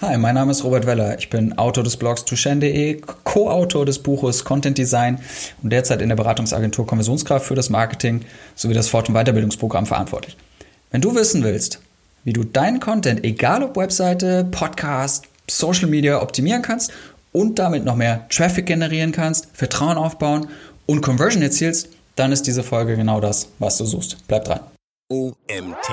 Hi, mein Name ist Robert Weller. Ich bin Autor des Blogs Tushen.de, Co-Autor des Buches Content Design und derzeit in der Beratungsagentur Konversionskraft für das Marketing sowie das Fort- und Weiterbildungsprogramm verantwortlich. Wenn du wissen willst, wie du deinen Content, egal ob Webseite, Podcast, Social Media, optimieren kannst und damit noch mehr Traffic generieren kannst, Vertrauen aufbauen und Conversion erzielst, dann ist diese Folge genau das, was du suchst. Bleib dran. OMT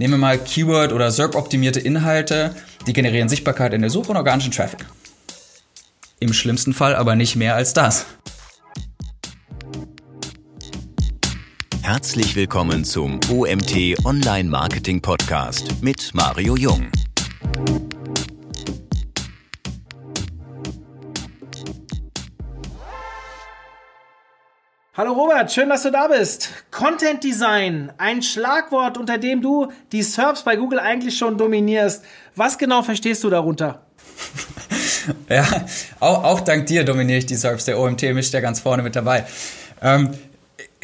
Nehmen wir mal Keyword- oder SERP-optimierte Inhalte, die generieren Sichtbarkeit in der Suche und organischen Traffic. Im schlimmsten Fall aber nicht mehr als das. Herzlich willkommen zum OMT Online Marketing Podcast mit Mario Jung. Hallo Robert, schön, dass du da bist. Content Design, ein Schlagwort, unter dem du die SERPs bei Google eigentlich schon dominierst. Was genau verstehst du darunter? ja, auch, auch, dank dir dominiere ich die SERPs. Der OMT mischt ja ganz vorne mit dabei. Ähm,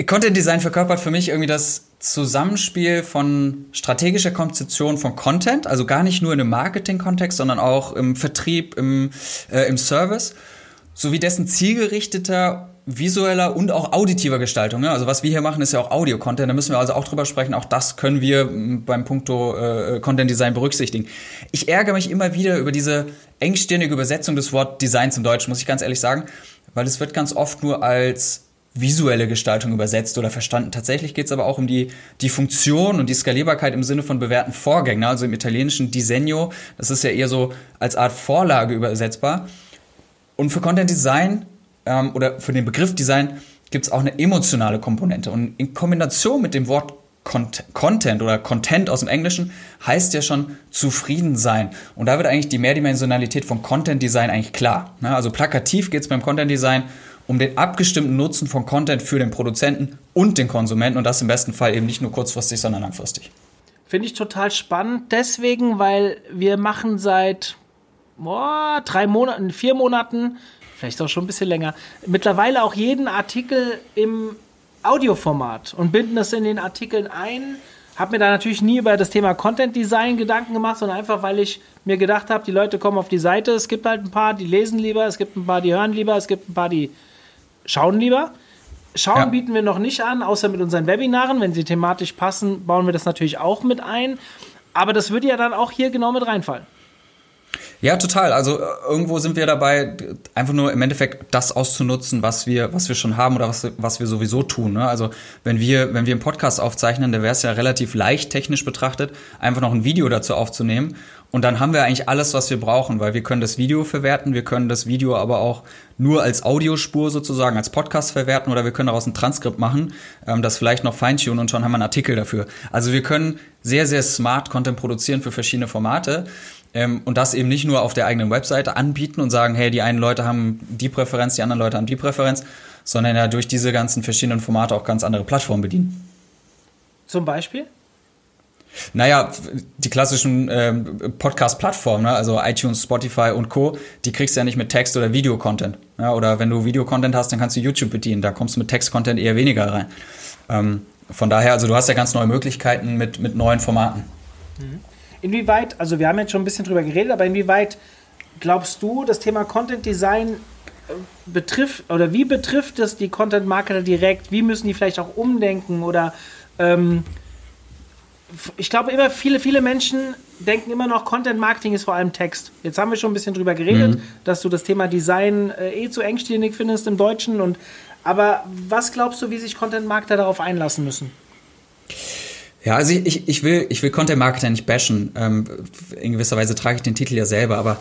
Content Design verkörpert für mich irgendwie das Zusammenspiel von strategischer Konzeption von Content, also gar nicht nur in einem Marketing-Kontext, sondern auch im Vertrieb, im, äh, im Service, sowie dessen zielgerichteter visueller und auch auditiver Gestaltung. Ne? Also was wir hier machen, ist ja auch Audio-Content. Da müssen wir also auch drüber sprechen. Auch das können wir beim Punkto äh, Content Design berücksichtigen. Ich ärgere mich immer wieder über diese engstirnige Übersetzung des Wort Design zum Deutschen, muss ich ganz ehrlich sagen, weil es wird ganz oft nur als visuelle Gestaltung übersetzt oder verstanden. Tatsächlich geht es aber auch um die, die Funktion und die Skalierbarkeit im Sinne von bewährten Vorgängen. Ne? Also im italienischen Disegno, das ist ja eher so als Art Vorlage übersetzbar. Und für Content Design ähm, oder für den Begriff Design gibt es auch eine emotionale Komponente. Und in Kombination mit dem Wort Content oder Content aus dem Englischen heißt ja schon zufrieden sein. Und da wird eigentlich die Mehrdimensionalität von Content Design eigentlich klar. Ne? Also plakativ geht es beim Content Design um den abgestimmten Nutzen von Content für den Produzenten und den Konsumenten und das im besten Fall eben nicht nur kurzfristig, sondern langfristig. Finde ich total spannend, deswegen, weil wir machen seit boah, drei Monaten, vier Monaten vielleicht auch schon ein bisschen länger, mittlerweile auch jeden Artikel im Audioformat und binden das in den Artikeln ein. Habe mir da natürlich nie über das Thema Content Design Gedanken gemacht, sondern einfach, weil ich mir gedacht habe, die Leute kommen auf die Seite. Es gibt halt ein paar, die lesen lieber, es gibt ein paar, die hören lieber, es gibt ein paar, die schauen lieber. Schauen ja. bieten wir noch nicht an, außer mit unseren Webinaren. Wenn sie thematisch passen, bauen wir das natürlich auch mit ein. Aber das würde ja dann auch hier genau mit reinfallen. Ja, total. Also äh, irgendwo sind wir dabei, einfach nur im Endeffekt das auszunutzen, was wir, was wir schon haben oder was, was wir sowieso tun. Ne? Also wenn wir, wenn wir einen Podcast aufzeichnen, dann wäre es ja relativ leicht technisch betrachtet, einfach noch ein Video dazu aufzunehmen. Und dann haben wir eigentlich alles, was wir brauchen, weil wir können das Video verwerten, wir können das Video aber auch nur als Audiospur sozusagen, als Podcast verwerten oder wir können daraus ein Transkript machen, ähm, das vielleicht noch feintunen und schon haben wir einen Artikel dafür. Also wir können sehr, sehr smart Content produzieren für verschiedene Formate. Ähm, und das eben nicht nur auf der eigenen Webseite anbieten und sagen, hey, die einen Leute haben die Präferenz, die anderen Leute haben die Präferenz, sondern ja durch diese ganzen verschiedenen Formate auch ganz andere Plattformen bedienen. Zum Beispiel? Naja, die klassischen ähm, Podcast-Plattformen, ne? also iTunes, Spotify und Co., die kriegst du ja nicht mit Text- oder Video-Content. Ja? Oder wenn du Video-Content hast, dann kannst du YouTube bedienen. Da kommst du mit Text-Content eher weniger rein. Ähm, von daher, also du hast ja ganz neue Möglichkeiten mit, mit neuen Formaten. Mhm. Inwieweit, also wir haben jetzt schon ein bisschen drüber geredet, aber inwieweit glaubst du, das Thema Content Design äh, betrifft oder wie betrifft es die Content Marketer direkt? Wie müssen die vielleicht auch umdenken oder ähm, ich glaube immer viele, viele Menschen denken immer noch, Content Marketing ist vor allem Text. Jetzt haben wir schon ein bisschen drüber geredet, mhm. dass du das Thema Design äh, eh zu engstirnig findest im Deutschen und aber was glaubst du, wie sich Content Marketer darauf einlassen müssen? Ja, also ich, ich, will, ich will Content Marketer nicht bashen. Ähm, in gewisser Weise trage ich den Titel ja selber, aber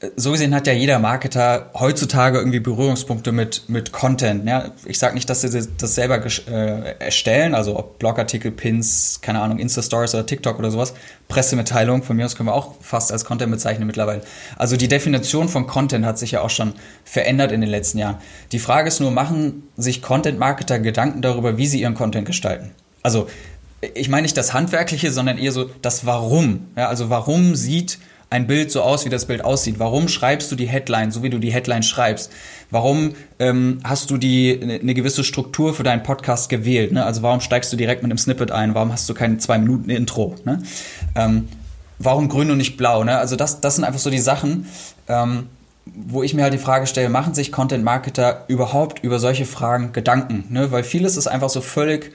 äh, so gesehen hat ja jeder Marketer heutzutage irgendwie Berührungspunkte mit, mit Content. Ja? Ich sage nicht, dass sie das selber äh, erstellen, also ob Blogartikel, Pins, keine Ahnung, Insta-Stories oder TikTok oder sowas. Pressemitteilung, von mir aus können wir auch fast als Content bezeichnen mittlerweile. Also die Definition von Content hat sich ja auch schon verändert in den letzten Jahren. Die Frage ist nur, machen sich Content-Marketer Gedanken darüber, wie sie ihren Content gestalten? Also ich meine nicht das Handwerkliche, sondern eher so das Warum. Ja, also warum sieht ein Bild so aus, wie das Bild aussieht? Warum schreibst du die Headline, so wie du die Headline schreibst? Warum ähm, hast du die eine gewisse Struktur für deinen Podcast gewählt? Ne? Also warum steigst du direkt mit einem Snippet ein? Warum hast du keine zwei Minuten Intro? Ne? Ähm, warum grün und nicht blau? Ne? Also das, das sind einfach so die Sachen, ähm, wo ich mir halt die Frage stelle, machen sich Content-Marketer überhaupt über solche Fragen Gedanken? Ne? Weil vieles ist einfach so völlig,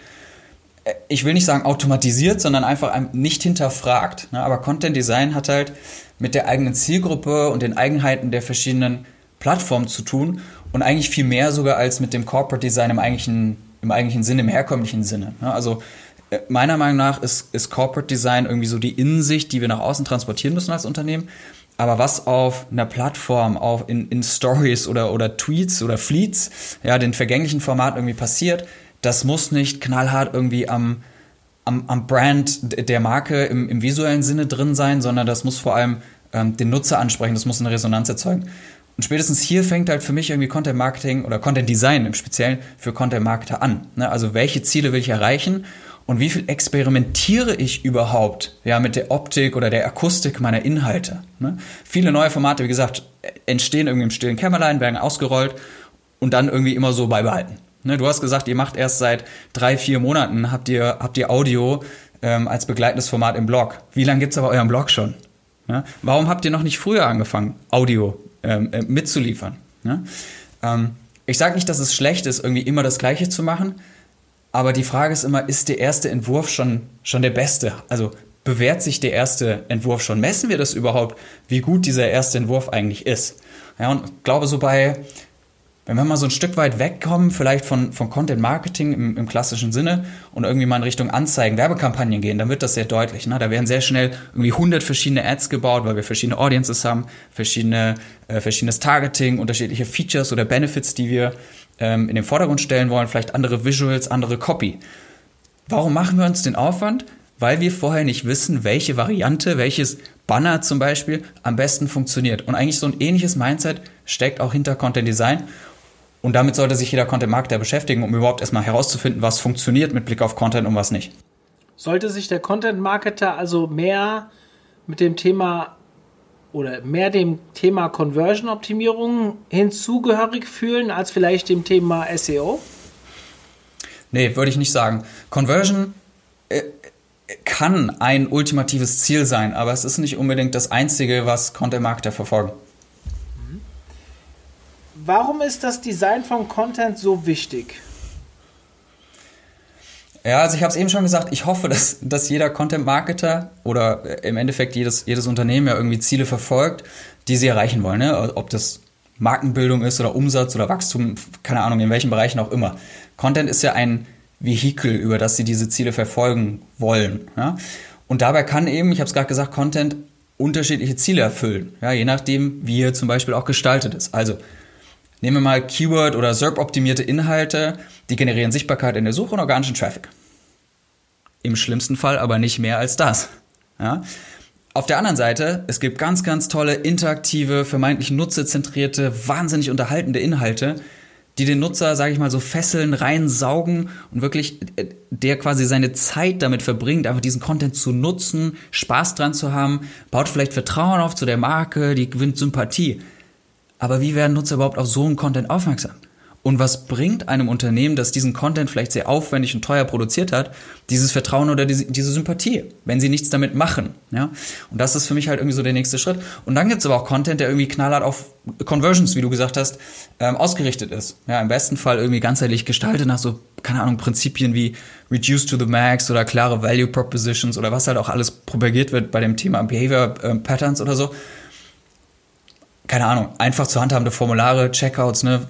ich will nicht sagen automatisiert, sondern einfach nicht hinterfragt. Ne? Aber Content Design hat halt mit der eigenen Zielgruppe und den Eigenheiten der verschiedenen Plattformen zu tun und eigentlich viel mehr sogar als mit dem Corporate Design im eigentlichen, im eigentlichen Sinne, im herkömmlichen Sinne. Ne? Also äh, meiner Meinung nach ist, ist Corporate Design irgendwie so die Insicht, die wir nach außen transportieren müssen als Unternehmen. Aber was auf einer Plattform, auf in, in Stories oder, oder Tweets oder Fleets, ja, den vergänglichen Format irgendwie passiert, das muss nicht knallhart irgendwie am, am, am Brand der Marke im, im visuellen Sinne drin sein, sondern das muss vor allem ähm, den Nutzer ansprechen, das muss eine Resonanz erzeugen. Und spätestens hier fängt halt für mich irgendwie Content Marketing oder Content Design im Speziellen für Content Marketer an. Ne? Also welche Ziele will ich erreichen und wie viel experimentiere ich überhaupt ja, mit der Optik oder der Akustik meiner Inhalte. Ne? Viele neue Formate, wie gesagt, entstehen irgendwie im stillen Kämmerlein, werden ausgerollt und dann irgendwie immer so beibehalten. Ne? Du hast gesagt, ihr macht erst seit drei, vier Monaten, habt ihr, habt ihr Audio ähm, als begleitendes Format im Blog. Wie lange gibt es aber euren Blog schon? Ja? Warum habt ihr noch nicht früher angefangen, Audio ähm, äh, mitzuliefern? Ja? Ähm, ich sage nicht, dass es schlecht ist, irgendwie immer das Gleiche zu machen, aber die Frage ist immer, ist der erste Entwurf schon, schon der beste? Also bewährt sich der erste Entwurf schon? Messen wir das überhaupt, wie gut dieser erste Entwurf eigentlich ist? Ja, und ich glaube, so bei, wenn wir mal so ein Stück weit wegkommen, vielleicht von, von Content Marketing im, im klassischen Sinne und irgendwie mal in Richtung Anzeigen, Werbekampagnen gehen, dann wird das sehr deutlich. Ne? Da werden sehr schnell irgendwie 100 verschiedene Ads gebaut, weil wir verschiedene Audiences haben, verschiedene, äh, verschiedenes Targeting, unterschiedliche Features oder Benefits, die wir ähm, in den Vordergrund stellen wollen, vielleicht andere Visuals, andere Copy. Warum machen wir uns den Aufwand? Weil wir vorher nicht wissen, welche Variante, welches Banner zum Beispiel am besten funktioniert. Und eigentlich so ein ähnliches Mindset steckt auch hinter Content Design. Und damit sollte sich jeder Content Marketer beschäftigen, um überhaupt erstmal herauszufinden, was funktioniert mit Blick auf Content und was nicht. Sollte sich der Content Marketer also mehr mit dem Thema oder mehr dem Thema Conversion-Optimierung hinzugehörig fühlen als vielleicht dem Thema SEO? Nee, würde ich nicht sagen. Conversion äh, kann ein ultimatives Ziel sein, aber es ist nicht unbedingt das Einzige, was Content-Marketer verfolgen. Warum ist das Design von Content so wichtig? Ja, also ich habe es eben schon gesagt, ich hoffe, dass, dass jeder Content-Marketer oder im Endeffekt jedes, jedes Unternehmen ja irgendwie Ziele verfolgt, die sie erreichen wollen. Ne? Ob das Markenbildung ist oder Umsatz oder Wachstum, keine Ahnung, in welchen Bereichen auch immer. Content ist ja ein Vehikel, über das sie diese Ziele verfolgen wollen. Ja? Und dabei kann eben, ich habe es gerade gesagt, Content unterschiedliche Ziele erfüllen, ja? je nachdem, wie er zum Beispiel auch gestaltet ist. Also Nehmen wir mal Keyword- oder SERP-optimierte Inhalte, die generieren Sichtbarkeit in der Suche und organischen Traffic. Im schlimmsten Fall aber nicht mehr als das. Ja? Auf der anderen Seite, es gibt ganz, ganz tolle, interaktive, vermeintlich nutzerzentrierte, wahnsinnig unterhaltende Inhalte, die den Nutzer, sage ich mal, so fesseln, reinsaugen und wirklich äh, der quasi seine Zeit damit verbringt, einfach diesen Content zu nutzen, Spaß dran zu haben, baut vielleicht Vertrauen auf zu der Marke, die gewinnt Sympathie. Aber wie werden Nutzer überhaupt auf so einen Content aufmerksam? Und was bringt einem Unternehmen, das diesen Content vielleicht sehr aufwendig und teuer produziert hat, dieses Vertrauen oder diese, diese Sympathie, wenn sie nichts damit machen? Ja? Und das ist für mich halt irgendwie so der nächste Schritt. Und dann gibt es aber auch Content, der irgendwie knallhart auf Conversions, wie du gesagt hast, ähm, ausgerichtet ist. Ja, Im besten Fall irgendwie ganzheitlich gestaltet nach so, keine Ahnung, Prinzipien wie Reduce to the Max oder klare Value Propositions oder was halt auch alles propagiert wird bei dem Thema Behavior äh, Patterns oder so keine Ahnung, einfach zu handhabende Formulare, Checkouts, ne,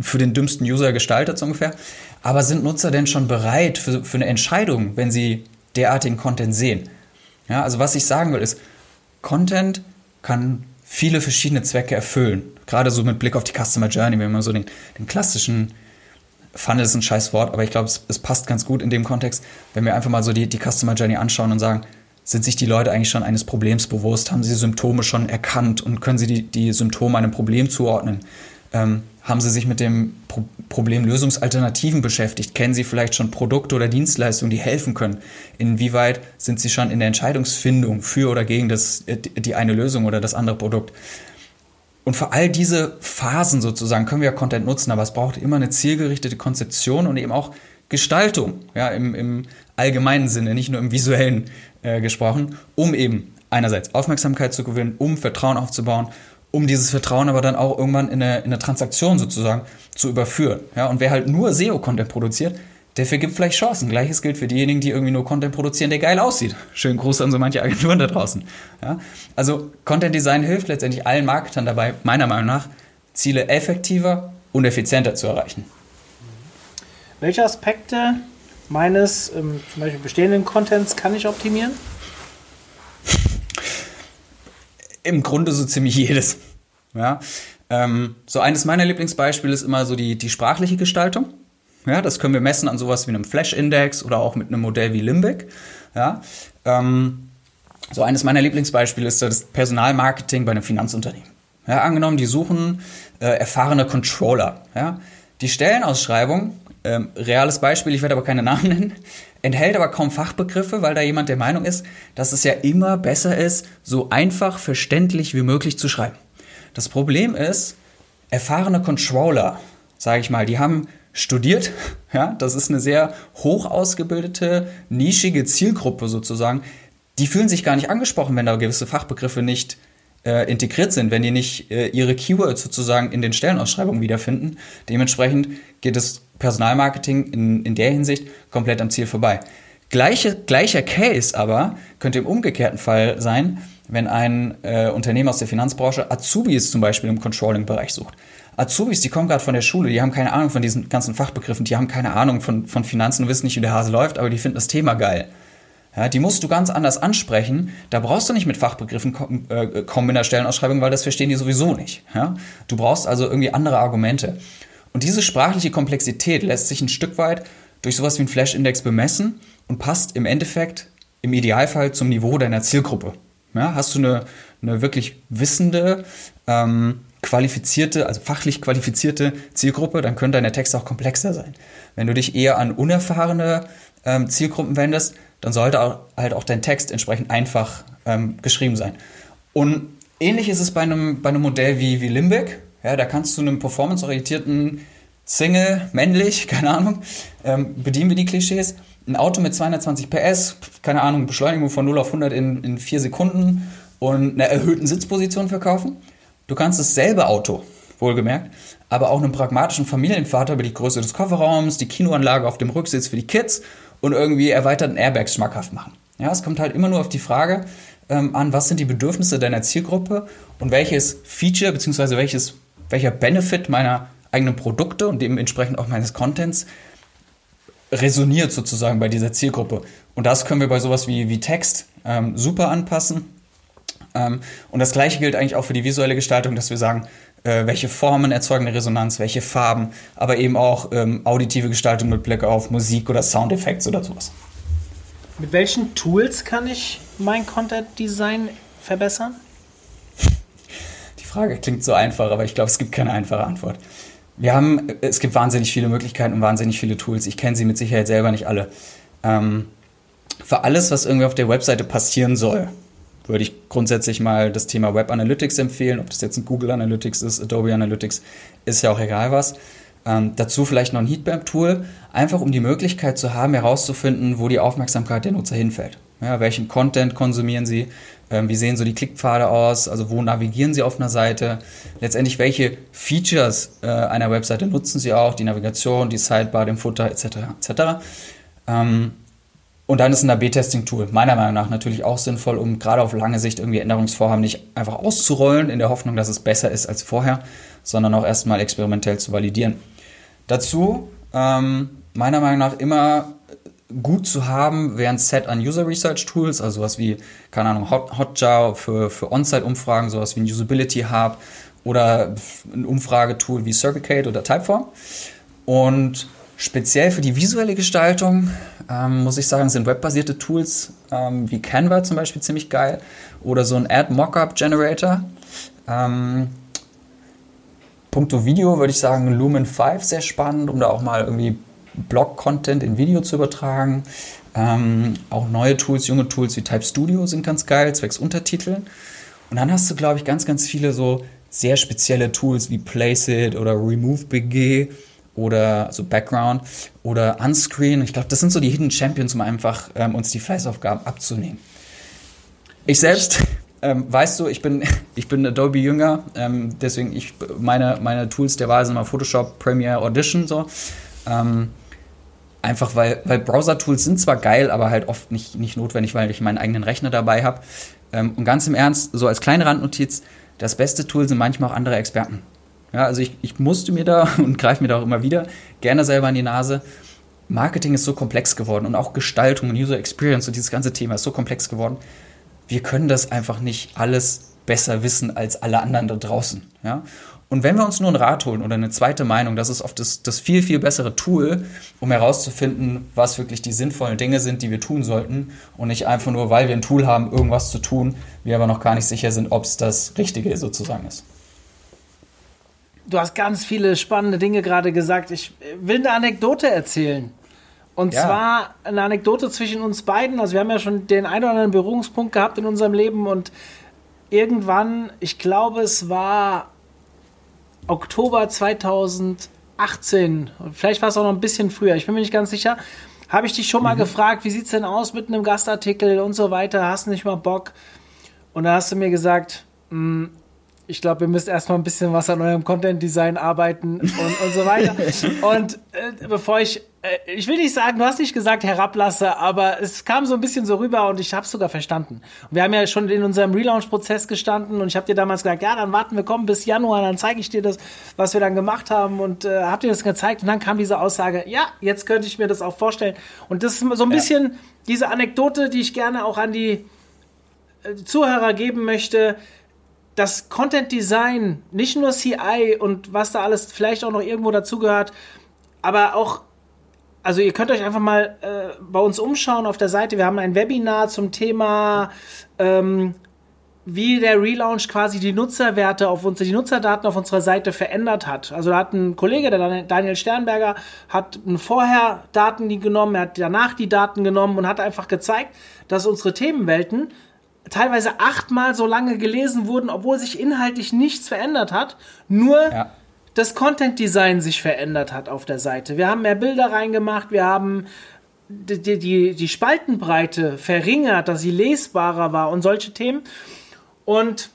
für den dümmsten User gestaltet so ungefähr. Aber sind Nutzer denn schon bereit für, für eine Entscheidung, wenn sie derartigen Content sehen? Ja, also was ich sagen will ist, Content kann viele verschiedene Zwecke erfüllen. Gerade so mit Blick auf die Customer Journey, wenn man so den, den klassischen Funnel ist ein scheiß Wort, aber ich glaube, es, es, passt ganz gut in dem Kontext, wenn wir einfach mal so die, die Customer Journey anschauen und sagen, sind sich die Leute eigentlich schon eines Problems bewusst? Haben sie Symptome schon erkannt und können sie die, die Symptome einem Problem zuordnen? Ähm, Haben Sie sich mit dem Pro Problemlösungsalternativen beschäftigt? Kennen Sie vielleicht schon Produkte oder Dienstleistungen, die helfen können? Inwieweit sind Sie schon in der Entscheidungsfindung für oder gegen das, die eine Lösung oder das andere Produkt? Und für all diese Phasen sozusagen können wir ja Content nutzen, aber es braucht immer eine zielgerichtete Konzeption und eben auch Gestaltung, ja, im, im allgemeinen Sinne, nicht nur im visuellen äh, gesprochen, um eben einerseits Aufmerksamkeit zu gewinnen, um Vertrauen aufzubauen um dieses Vertrauen aber dann auch irgendwann in eine, in eine Transaktion sozusagen zu überführen. Ja, und wer halt nur SEO-Content produziert, der vergibt vielleicht Chancen. Gleiches gilt für diejenigen, die irgendwie nur Content produzieren, der geil aussieht. Schönen Gruß an so manche Agenturen da draußen. Ja, also Content Design hilft letztendlich allen Marketern dabei, meiner Meinung nach, Ziele effektiver und effizienter zu erreichen. Welche Aspekte meines ähm, zum Beispiel bestehenden Contents kann ich optimieren? Im Grunde so ziemlich jedes. Ja? Ähm, so eines meiner Lieblingsbeispiele ist immer so die, die sprachliche Gestaltung. Ja, das können wir messen an sowas wie einem Flash-Index oder auch mit einem Modell wie Limbic. Ja, ähm, so eines meiner Lieblingsbeispiele ist das Personalmarketing bei einem Finanzunternehmen. Ja, angenommen, die suchen äh, erfahrene Controller. Ja, die Stellenausschreibung, ähm, reales Beispiel, ich werde aber keine Namen nennen, enthält aber kaum Fachbegriffe, weil da jemand der Meinung ist, dass es ja immer besser ist, so einfach verständlich wie möglich zu schreiben. Das Problem ist, erfahrene Controller, sage ich mal, die haben studiert, ja, das ist eine sehr hoch ausgebildete, nischige Zielgruppe sozusagen. Die fühlen sich gar nicht angesprochen, wenn da gewisse Fachbegriffe nicht äh, integriert sind, wenn die nicht äh, ihre Keywords sozusagen in den Stellenausschreibungen wiederfinden. Dementsprechend geht das Personalmarketing in, in der Hinsicht komplett am Ziel vorbei. Gleiche, gleicher Case aber könnte im umgekehrten Fall sein, wenn ein äh, Unternehmen aus der Finanzbranche Azubis zum Beispiel im Controlling-Bereich sucht. Azubis, die kommen gerade von der Schule, die haben keine Ahnung von diesen ganzen Fachbegriffen, die haben keine Ahnung von, von Finanzen und wissen nicht, wie der Hase läuft, aber die finden das Thema geil. Ja, die musst du ganz anders ansprechen. Da brauchst du nicht mit Fachbegriffen kommen, äh, in der Stellenausschreibung, weil das verstehen die sowieso nicht. Ja? Du brauchst also irgendwie andere Argumente. Und diese sprachliche Komplexität lässt sich ein Stück weit durch sowas wie ein Flash-Index bemessen und passt im Endeffekt im Idealfall zum Niveau deiner Zielgruppe. Ja, hast du eine, eine wirklich wissende, ähm, qualifizierte, also fachlich qualifizierte Zielgruppe, dann können deine Texte auch komplexer sein. Wenn du dich eher an unerfahrene ähm, Zielgruppen wendest, dann sollte auch, halt auch dein Text entsprechend einfach ähm, geschrieben sein. Und ähnlich ist es bei einem, bei einem Modell wie, wie Limbic. Ja, da kannst du einem performanceorientierten Single, männlich, keine Ahnung, ähm, bedienen wir die Klischees. Ein Auto mit 220 PS, keine Ahnung, Beschleunigung von 0 auf 100 in, in 4 Sekunden und einer erhöhten Sitzposition verkaufen. Du kannst dasselbe Auto, wohlgemerkt, aber auch einem pragmatischen Familienvater über die Größe des Kofferraums, die Kinoanlage auf dem Rücksitz für die Kids und irgendwie erweiterten Airbags schmackhaft machen. Ja, es kommt halt immer nur auf die Frage ähm, an, was sind die Bedürfnisse deiner Zielgruppe und welches Feature bzw. welches, welcher Benefit meiner eigenen Produkte und dementsprechend auch meines Contents resoniert sozusagen bei dieser Zielgruppe. Und das können wir bei sowas wie, wie Text ähm, super anpassen. Ähm, und das gleiche gilt eigentlich auch für die visuelle Gestaltung, dass wir sagen, äh, welche Formen erzeugen eine Resonanz, welche Farben, aber eben auch ähm, auditive Gestaltung mit Blick auf Musik oder Soundeffekte oder sowas. Mit welchen Tools kann ich mein Content Design verbessern? Frage klingt so einfach, aber ich glaube, es gibt keine einfache Antwort. Wir haben, es gibt wahnsinnig viele Möglichkeiten und wahnsinnig viele Tools. Ich kenne sie mit Sicherheit selber nicht alle. Ähm, für alles, was irgendwie auf der Webseite passieren soll, würde ich grundsätzlich mal das Thema Web Analytics empfehlen. Ob das jetzt ein Google Analytics ist, Adobe Analytics, ist ja auch egal was. Ähm, dazu vielleicht noch ein Heatmap-Tool, einfach um die Möglichkeit zu haben, herauszufinden, wo die Aufmerksamkeit der Nutzer hinfällt. Ja, welchen Content konsumieren sie? Ähm, wie sehen so die Klickpfade aus? Also wo navigieren sie auf einer Seite? Letztendlich, welche Features äh, einer Webseite nutzen sie auch? Die Navigation, die Sidebar, den Footer etc. etc. Ähm, und dann ist ein AB-Testing-Tool meiner Meinung nach natürlich auch sinnvoll, um gerade auf lange Sicht irgendwie Änderungsvorhaben nicht einfach auszurollen, in der Hoffnung, dass es besser ist als vorher, sondern auch erstmal experimentell zu validieren. Dazu ähm, meiner Meinung nach immer gut zu haben wären Set an User Research Tools, also sowas wie, keine Ahnung, Hot, Hotjar für, für On-Site-Umfragen, sowas wie ein Usability Hub oder ein Umfragetool wie Circuitcade oder Typeform. Und Speziell für die visuelle Gestaltung ähm, muss ich sagen, sind webbasierte Tools ähm, wie Canva zum Beispiel ziemlich geil oder so ein Ad Mockup Generator. Ähm, Punkto Video würde ich sagen Lumen 5 sehr spannend, um da auch mal irgendwie Blog-Content in Video zu übertragen. Ähm, auch neue Tools, junge Tools wie Type Studio sind ganz geil, zwecks Untertiteln. Und dann hast du, glaube ich, ganz, ganz viele so sehr spezielle Tools wie Placeit oder RemoveBG oder so Background oder Unscreen. Ich glaube, das sind so die Hidden Champions, um einfach ähm, uns die Fleißaufgaben abzunehmen. Ich selbst, ähm, weißt du, ich bin, ich bin Adobe Jünger, ähm, deswegen ich meine, meine Tools der Wahl sind mal Photoshop, Premiere, Audition so. Einfach weil, weil Browser-Tools sind zwar geil, aber halt oft nicht, nicht notwendig, weil ich meinen eigenen Rechner dabei habe. Ähm, und ganz im Ernst, so als kleine Randnotiz, das beste Tool sind manchmal auch andere Experten. Ja, also ich, ich musste mir da und greife mir da auch immer wieder gerne selber in die Nase. Marketing ist so komplex geworden und auch Gestaltung und User Experience und dieses ganze Thema ist so komplex geworden. Wir können das einfach nicht alles besser wissen als alle anderen da draußen. Ja? Und wenn wir uns nur einen Rat holen oder eine zweite Meinung, das ist oft das, das viel, viel bessere Tool, um herauszufinden, was wirklich die sinnvollen Dinge sind, die wir tun sollten. Und nicht einfach nur, weil wir ein Tool haben, irgendwas zu tun, wir aber noch gar nicht sicher sind, ob es das Richtige sozusagen ist. Du hast ganz viele spannende Dinge gerade gesagt. Ich will eine Anekdote erzählen. Und ja. zwar eine Anekdote zwischen uns beiden. Also wir haben ja schon den einen oder anderen Berührungspunkt gehabt in unserem Leben und irgendwann, ich glaube, es war Oktober 2018, vielleicht war es auch noch ein bisschen früher, ich bin mir nicht ganz sicher, habe ich dich schon mal mhm. gefragt, wie sieht es denn aus mit einem Gastartikel und so weiter, hast du nicht mal Bock? Und da hast du mir gesagt, hm, ich glaube, ihr müsst erstmal ein bisschen was an eurem Content-Design arbeiten und, und so weiter. und äh, bevor ich, ich will nicht sagen, du hast nicht gesagt herablasse, aber es kam so ein bisschen so rüber und ich habe es sogar verstanden. Und wir haben ja schon in unserem Relaunch-Prozess gestanden und ich habe dir damals gesagt, ja, dann warten wir, kommen bis Januar, dann zeige ich dir das, was wir dann gemacht haben und äh, hab dir das gezeigt und dann kam diese Aussage, ja, jetzt könnte ich mir das auch vorstellen. Und das ist so ein bisschen ja. diese Anekdote, die ich gerne auch an die äh, Zuhörer geben möchte das Content Design, nicht nur CI und was da alles vielleicht auch noch irgendwo dazugehört, aber auch, also ihr könnt euch einfach mal äh, bei uns umschauen auf der Seite. Wir haben ein Webinar zum Thema, ähm, wie der Relaunch quasi die Nutzerwerte auf uns, die Nutzerdaten auf unserer Seite verändert hat. Also da hat ein Kollege, der Daniel Sternberger, hat vorher Daten genommen, er hat danach die Daten genommen und hat einfach gezeigt, dass unsere Themenwelten teilweise achtmal so lange gelesen wurden, obwohl sich inhaltlich nichts verändert hat. Nur ja. Das Content Design sich verändert hat auf der Seite. Wir haben mehr Bilder reingemacht, wir haben die, die, die Spaltenbreite verringert, dass sie lesbarer war und solche Themen. Und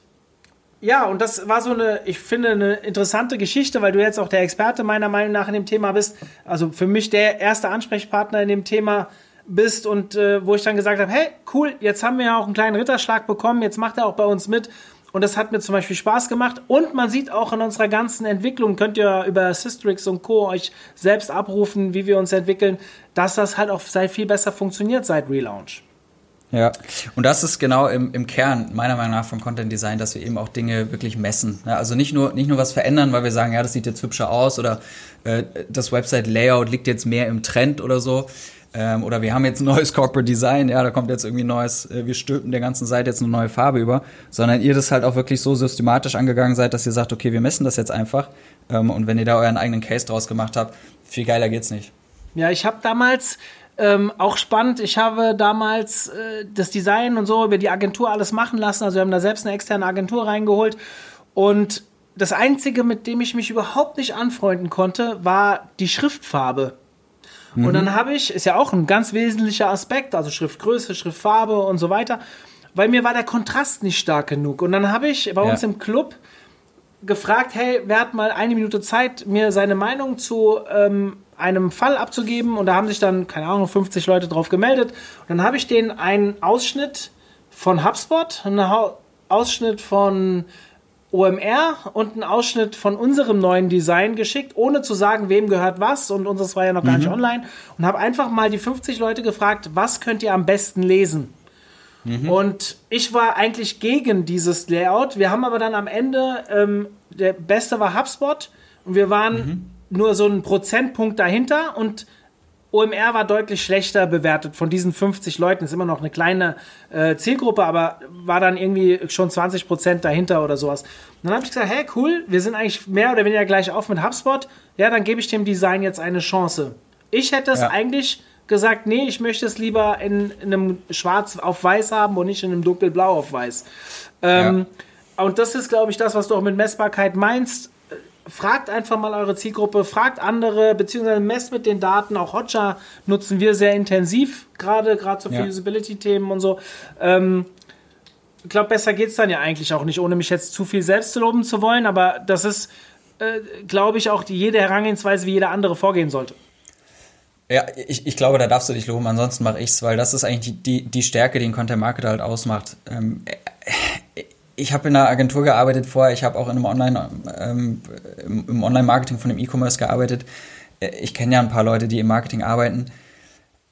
ja, und das war so eine, ich finde, eine interessante Geschichte, weil du jetzt auch der Experte meiner Meinung nach in dem Thema bist. Also für mich der erste Ansprechpartner in dem Thema bist und äh, wo ich dann gesagt habe, hey, cool, jetzt haben wir ja auch einen kleinen Ritterschlag bekommen, jetzt macht er auch bei uns mit. Und das hat mir zum Beispiel Spaß gemacht. Und man sieht auch in unserer ganzen Entwicklung, könnt ihr über Systrix und Co. euch selbst abrufen, wie wir uns entwickeln, dass das halt auch seit viel besser funktioniert seit Relaunch. Ja, und das ist genau im, im Kern meiner Meinung nach von Content Design, dass wir eben auch Dinge wirklich messen. Ja, also nicht nur, nicht nur was verändern, weil wir sagen, ja, das sieht jetzt hübscher aus oder äh, das Website-Layout liegt jetzt mehr im Trend oder so, ähm, oder wir haben jetzt ein neues Corporate Design, ja, da kommt jetzt irgendwie neues, äh, wir stülpen der ganzen Seite jetzt eine neue Farbe über, sondern ihr das halt auch wirklich so systematisch angegangen seid, dass ihr sagt, okay, wir messen das jetzt einfach. Ähm, und wenn ihr da euren eigenen Case draus gemacht habt, viel geiler geht's nicht. Ja, ich habe damals ähm, auch spannend. Ich habe damals äh, das Design und so über die Agentur alles machen lassen. Also wir haben da selbst eine externe Agentur reingeholt. Und das Einzige, mit dem ich mich überhaupt nicht anfreunden konnte, war die Schriftfarbe. Mhm. Und dann habe ich, ist ja auch ein ganz wesentlicher Aspekt, also Schriftgröße, Schriftfarbe und so weiter, weil mir war der Kontrast nicht stark genug. Und dann habe ich bei ja. uns im Club gefragt, hey, wer hat mal eine Minute Zeit, mir seine Meinung zu ähm, einem Fall abzugeben? Und da haben sich dann, keine Ahnung, 50 Leute drauf gemeldet. Und dann habe ich denen einen Ausschnitt von HubSpot, einen Ausschnitt von OMR und einen Ausschnitt von unserem neuen Design geschickt, ohne zu sagen, wem gehört was. Und unseres war ja noch gar mhm. nicht online. Und habe einfach mal die 50 Leute gefragt, was könnt ihr am besten lesen? Mhm. Und ich war eigentlich gegen dieses Layout. Wir haben aber dann am Ende, ähm, der beste war HubSpot und wir waren mhm. nur so einen Prozentpunkt dahinter und OMR war deutlich schlechter bewertet von diesen 50 Leuten. Ist immer noch eine kleine äh, Zielgruppe, aber war dann irgendwie schon 20 Prozent dahinter oder sowas. Und dann habe ich gesagt, hey, cool, wir sind eigentlich mehr oder weniger gleich auf mit HubSpot. Ja, dann gebe ich dem Design jetzt eine Chance. Ich hätte es ja. eigentlich gesagt, nee, ich möchte es lieber in, in, einem Schwarz auf Weiß haben und nicht in einem Dunkelblau auf Weiß. Ähm, ja. Und das ist, glaube ich, das, was du auch mit Messbarkeit meinst fragt einfach mal eure Zielgruppe, fragt andere, beziehungsweise messt mit den Daten. Auch Hotjar nutzen wir sehr intensiv, gerade gerade so ja. Usability-Themen und so. Ähm, ich glaube, besser geht es dann ja eigentlich auch nicht, ohne mich jetzt zu viel selbst zu loben zu wollen, aber das ist, äh, glaube ich, auch die, jede Herangehensweise, wie jeder andere vorgehen sollte. Ja, ich, ich glaube, da darfst du dich loben, ansonsten mache ich es, weil das ist eigentlich die, die, die Stärke, die ein Content Marketer halt ausmacht. Ähm, ich habe in einer Agentur gearbeitet vorher, ich habe auch in einem Online, ähm, im Online-Marketing von einem E-Commerce gearbeitet. Ich kenne ja ein paar Leute, die im Marketing arbeiten.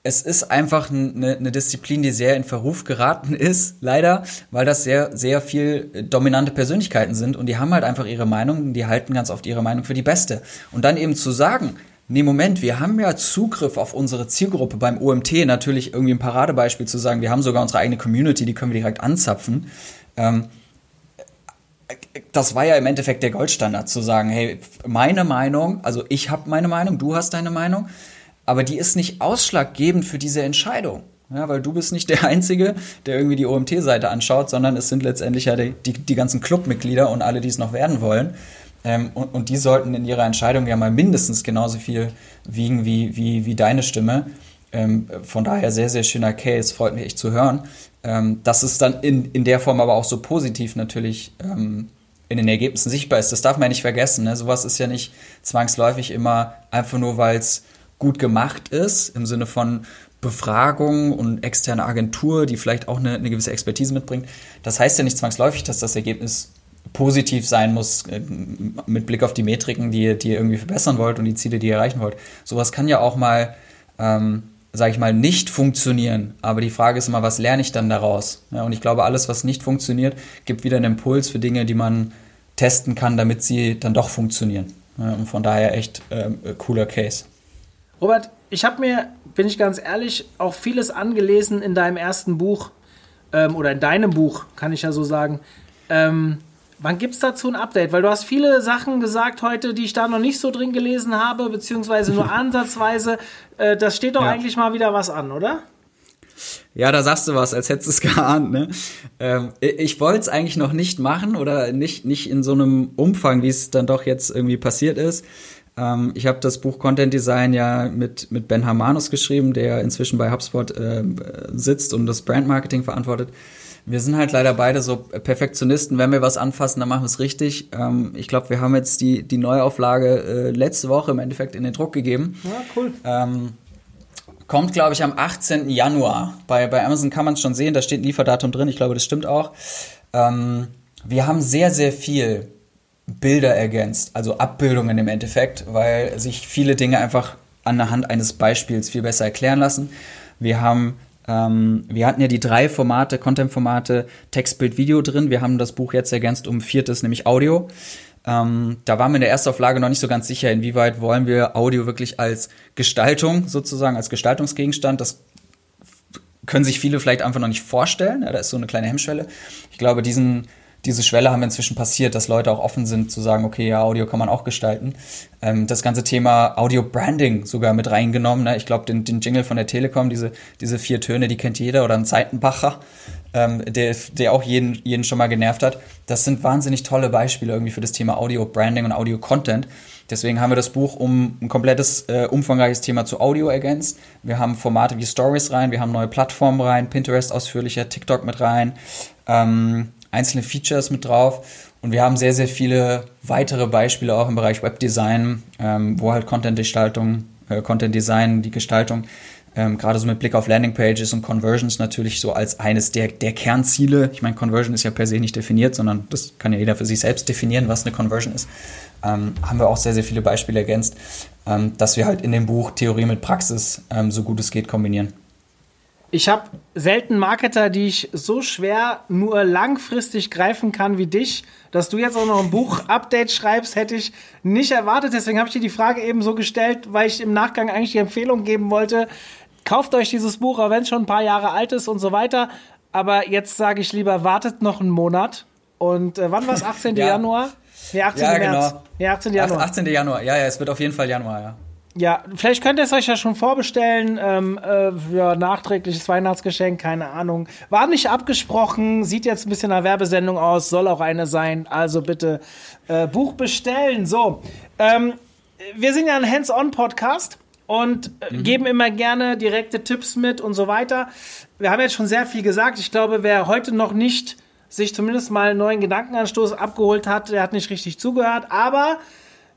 Es ist einfach eine, eine, Disziplin, die sehr in Verruf geraten ist, leider, weil das sehr, sehr viel dominante Persönlichkeiten sind und die haben halt einfach ihre Meinung, die halten ganz oft ihre Meinung für die beste. Und dann eben zu sagen, nee, Moment, wir haben ja Zugriff auf unsere Zielgruppe beim OMT, natürlich irgendwie ein Paradebeispiel zu sagen, wir haben sogar unsere eigene Community, die können wir direkt anzapfen. Ähm, das war ja im Endeffekt der Goldstandard, zu sagen, hey, meine Meinung, also ich habe meine Meinung, du hast deine Meinung, aber die ist nicht ausschlaggebend für diese Entscheidung. Ja, weil du bist nicht der Einzige, der irgendwie die OMT-Seite anschaut, sondern es sind letztendlich ja die, die, die ganzen Clubmitglieder und alle, die es noch werden wollen. Ähm, und, und, die sollten in ihrer Entscheidung ja mal mindestens genauso viel wiegen wie, wie, wie deine Stimme. Ähm, von daher sehr, sehr schöner Case, freut mich echt zu hören. Ähm, dass es dann in, in der Form aber auch so positiv natürlich ähm, in den Ergebnissen sichtbar ist. Das darf man ja nicht vergessen. Ne? Sowas ist ja nicht zwangsläufig immer einfach nur, weil es gut gemacht ist, im Sinne von Befragung und externe Agentur, die vielleicht auch eine, eine, gewisse Expertise mitbringt. Das heißt ja nicht zwangsläufig, dass das Ergebnis positiv sein muss, äh, mit Blick auf die Metriken, die, die ihr irgendwie verbessern wollt und die Ziele, die ihr erreichen wollt. Sowas kann ja auch mal ähm, sage ich mal, nicht funktionieren. Aber die Frage ist immer, was lerne ich dann daraus? Ja, und ich glaube, alles, was nicht funktioniert, gibt wieder einen Impuls für Dinge, die man testen kann, damit sie dann doch funktionieren. Ja, und von daher echt äh, cooler Case. Robert, ich habe mir, bin ich ganz ehrlich, auch vieles angelesen in deinem ersten Buch ähm, oder in deinem Buch, kann ich ja so sagen. Ähm, Wann gibt es dazu ein Update? Weil du hast viele Sachen gesagt heute, die ich da noch nicht so drin gelesen habe, beziehungsweise nur ansatzweise. Äh, das steht doch ja. eigentlich mal wieder was an, oder? Ja, da sagst du was, als hättest du es geahnt. Ne? Ähm, ich wollte es eigentlich noch nicht machen oder nicht, nicht in so einem Umfang, wie es dann doch jetzt irgendwie passiert ist. Ähm, ich habe das Buch Content Design ja mit, mit Ben Hamanus geschrieben, der inzwischen bei HubSpot äh, sitzt und das Brand Marketing verantwortet. Wir sind halt leider beide so Perfektionisten. Wenn wir was anfassen, dann machen wir es richtig. Ähm, ich glaube, wir haben jetzt die, die Neuauflage äh, letzte Woche im Endeffekt in den Druck gegeben. Ja, cool. Ähm, kommt, glaube ich, am 18. Januar. Bei, bei Amazon kann man es schon sehen, da steht ein Lieferdatum drin. Ich glaube, das stimmt auch. Ähm, wir haben sehr, sehr viel Bilder ergänzt, also Abbildungen im Endeffekt, weil sich viele Dinge einfach an der Hand eines Beispiels viel besser erklären lassen. Wir haben ähm, wir hatten ja die drei Formate, Content-Formate, Text, Bild, Video drin. Wir haben das Buch jetzt ergänzt um viertes, nämlich Audio. Ähm, da waren wir in der Erstauflage noch nicht so ganz sicher, inwieweit wollen wir Audio wirklich als Gestaltung sozusagen, als Gestaltungsgegenstand. Das können sich viele vielleicht einfach noch nicht vorstellen. Ja, da ist so eine kleine Hemmschwelle. Ich glaube, diesen diese Schwelle haben wir inzwischen passiert, dass Leute auch offen sind zu sagen, okay, ja, Audio kann man auch gestalten. Ähm, das ganze Thema Audio-Branding sogar mit reingenommen. Ne? Ich glaube, den, den Jingle von der Telekom, diese, diese vier Töne, die kennt jeder oder ein Zeitenbacher, ähm, der, der auch jeden, jeden schon mal genervt hat. Das sind wahnsinnig tolle Beispiele irgendwie für das Thema Audio-Branding und Audio-Content. Deswegen haben wir das Buch um ein komplettes, äh, umfangreiches Thema zu Audio ergänzt. Wir haben Formate wie Stories rein, wir haben neue Plattformen rein, Pinterest ausführlicher, TikTok mit rein. Ähm, einzelne Features mit drauf. Und wir haben sehr, sehr viele weitere Beispiele auch im Bereich Webdesign, ähm, wo halt Content-Gestaltung, äh, Content-Design, die Gestaltung, ähm, gerade so mit Blick auf Landingpages und Conversions natürlich so als eines der, der Kernziele. Ich meine, Conversion ist ja per se nicht definiert, sondern das kann ja jeder für sich selbst definieren, was eine Conversion ist. Ähm, haben wir auch sehr, sehr viele Beispiele ergänzt, ähm, dass wir halt in dem Buch Theorie mit Praxis ähm, so gut es geht kombinieren. Ich habe selten Marketer, die ich so schwer nur langfristig greifen kann wie dich. Dass du jetzt auch noch ein Buch-Update schreibst, hätte ich nicht erwartet. Deswegen habe ich dir die Frage eben so gestellt, weil ich im Nachgang eigentlich die Empfehlung geben wollte. Kauft euch dieses Buch, auch wenn es schon ein paar Jahre alt ist und so weiter. Aber jetzt sage ich lieber, wartet noch einen Monat. Und äh, wann war es? 18. ja. Januar? Nee, 18. Ja, März. Genau. Ja, 18. Januar. 18. Januar, ja, ja, es wird auf jeden Fall Januar, ja. Ja, vielleicht könnt ihr es euch ja schon vorbestellen. Ähm, äh, ja, nachträgliches Weihnachtsgeschenk, keine Ahnung. War nicht abgesprochen, sieht jetzt ein bisschen nach Werbesendung aus, soll auch eine sein. Also bitte äh, Buch bestellen. So, ähm, wir sind ja ein Hands-on-Podcast und äh, mhm. geben immer gerne direkte Tipps mit und so weiter. Wir haben jetzt schon sehr viel gesagt. Ich glaube, wer heute noch nicht sich zumindest mal einen neuen Gedankenanstoß abgeholt hat, der hat nicht richtig zugehört. Aber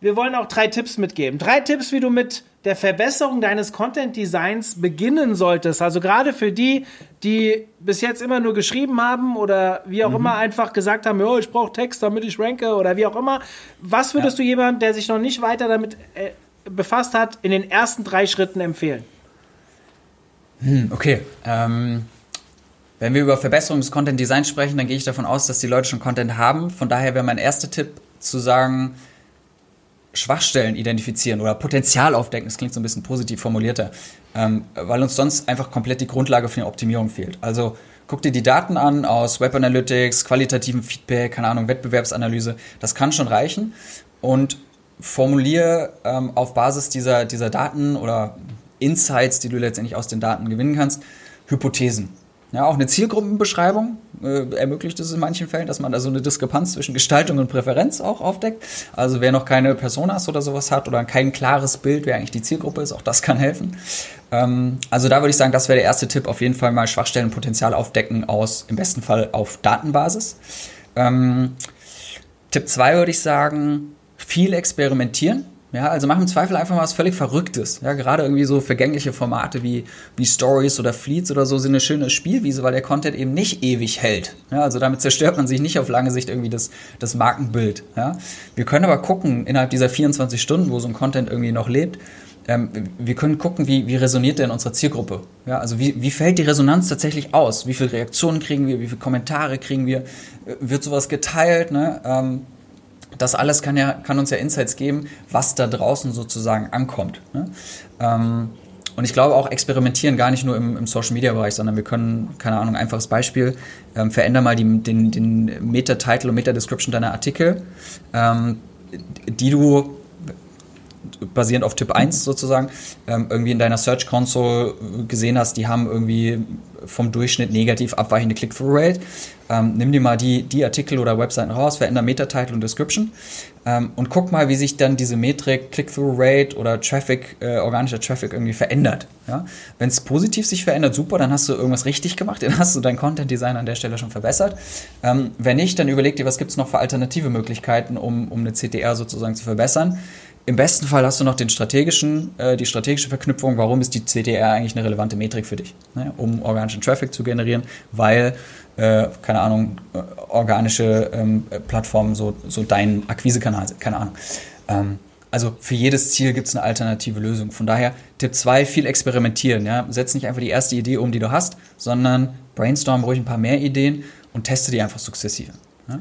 wir wollen auch drei Tipps mitgeben. Drei Tipps, wie du mit der Verbesserung deines Content-Designs beginnen solltest. Also gerade für die, die bis jetzt immer nur geschrieben haben oder wie auch mhm. immer einfach gesagt haben, oh, ich brauche Text, damit ich ranke oder wie auch immer. Was würdest ja. du jemand, der sich noch nicht weiter damit äh, befasst hat, in den ersten drei Schritten empfehlen? Hm, okay. Ähm, wenn wir über Verbesserung des Content-Designs sprechen, dann gehe ich davon aus, dass die Leute schon Content haben. Von daher wäre mein erster Tipp zu sagen, Schwachstellen identifizieren oder Potenzial aufdecken, das klingt so ein bisschen positiv formulierter, ähm, weil uns sonst einfach komplett die Grundlage für eine Optimierung fehlt. Also guck dir die Daten an aus Web Analytics, qualitativen Feedback, keine Ahnung, Wettbewerbsanalyse, das kann schon reichen und formuliere ähm, auf Basis dieser, dieser Daten oder Insights, die du letztendlich aus den Daten gewinnen kannst, Hypothesen. Ja, auch eine Zielgruppenbeschreibung äh, ermöglicht es in manchen Fällen, dass man da so eine Diskrepanz zwischen Gestaltung und Präferenz auch aufdeckt. Also wer noch keine Personas oder sowas hat oder kein klares Bild, wer eigentlich die Zielgruppe ist, auch das kann helfen. Ähm, also da würde ich sagen, das wäre der erste Tipp, auf jeden Fall mal Schwachstellenpotenzial aufdecken aus, im besten Fall auf Datenbasis. Ähm, Tipp 2 würde ich sagen, viel experimentieren. Ja, also mach im Zweifel einfach mal was völlig Verrücktes. Ja, gerade irgendwie so vergängliche Formate wie, wie Stories oder Fleets oder so sind eine schöne Spielwiese, weil der Content eben nicht ewig hält. Ja, also damit zerstört man sich nicht auf lange Sicht irgendwie das, das Markenbild. Ja. Wir können aber gucken, innerhalb dieser 24 Stunden, wo so ein Content irgendwie noch lebt, ähm, wir können gucken, wie, wie resoniert der in unserer Zielgruppe. Ja, also wie, wie fällt die Resonanz tatsächlich aus? Wie viele Reaktionen kriegen wir? Wie viele Kommentare kriegen wir? Äh, wird sowas geteilt? Ne? Ähm, das alles kann, ja, kann uns ja Insights geben, was da draußen sozusagen ankommt. Ne? Ähm, und ich glaube auch experimentieren gar nicht nur im, im Social-Media-Bereich, sondern wir können, keine Ahnung, einfaches Beispiel, ähm, veränder mal die, den, den Meta-Title und Meta-Description deiner Artikel, ähm, die du basierend auf Tipp 1 sozusagen, ähm, irgendwie in deiner Search Console gesehen hast, die haben irgendwie vom Durchschnitt negativ abweichende Click-Through-Rate. Ähm, nimm dir mal die, die Artikel oder Webseiten raus, veränder Meta-Title und Description ähm, und guck mal, wie sich dann diese Metrik Click-Through-Rate oder Traffic, äh, organischer Traffic irgendwie verändert. Ja? Wenn es positiv sich verändert, super, dann hast du irgendwas richtig gemacht, dann hast du dein Content-Design an der Stelle schon verbessert. Ähm, wenn nicht, dann überleg dir, was gibt es noch für alternative Möglichkeiten, um, um eine CTR sozusagen zu verbessern. Im besten Fall hast du noch den strategischen, äh, die strategische Verknüpfung, warum ist die CTR eigentlich eine relevante Metrik für dich, ne? um organischen Traffic zu generieren, weil, äh, keine Ahnung, äh, organische ähm, Plattformen so, so dein Akquisekanal sind, keine Ahnung. Ähm, also für jedes Ziel gibt es eine alternative Lösung. Von daher, Tipp 2, viel experimentieren. Ja? Setz nicht einfach die erste Idee um, die du hast, sondern brainstorm ruhig ein paar mehr Ideen und teste die einfach sukzessive. Ja?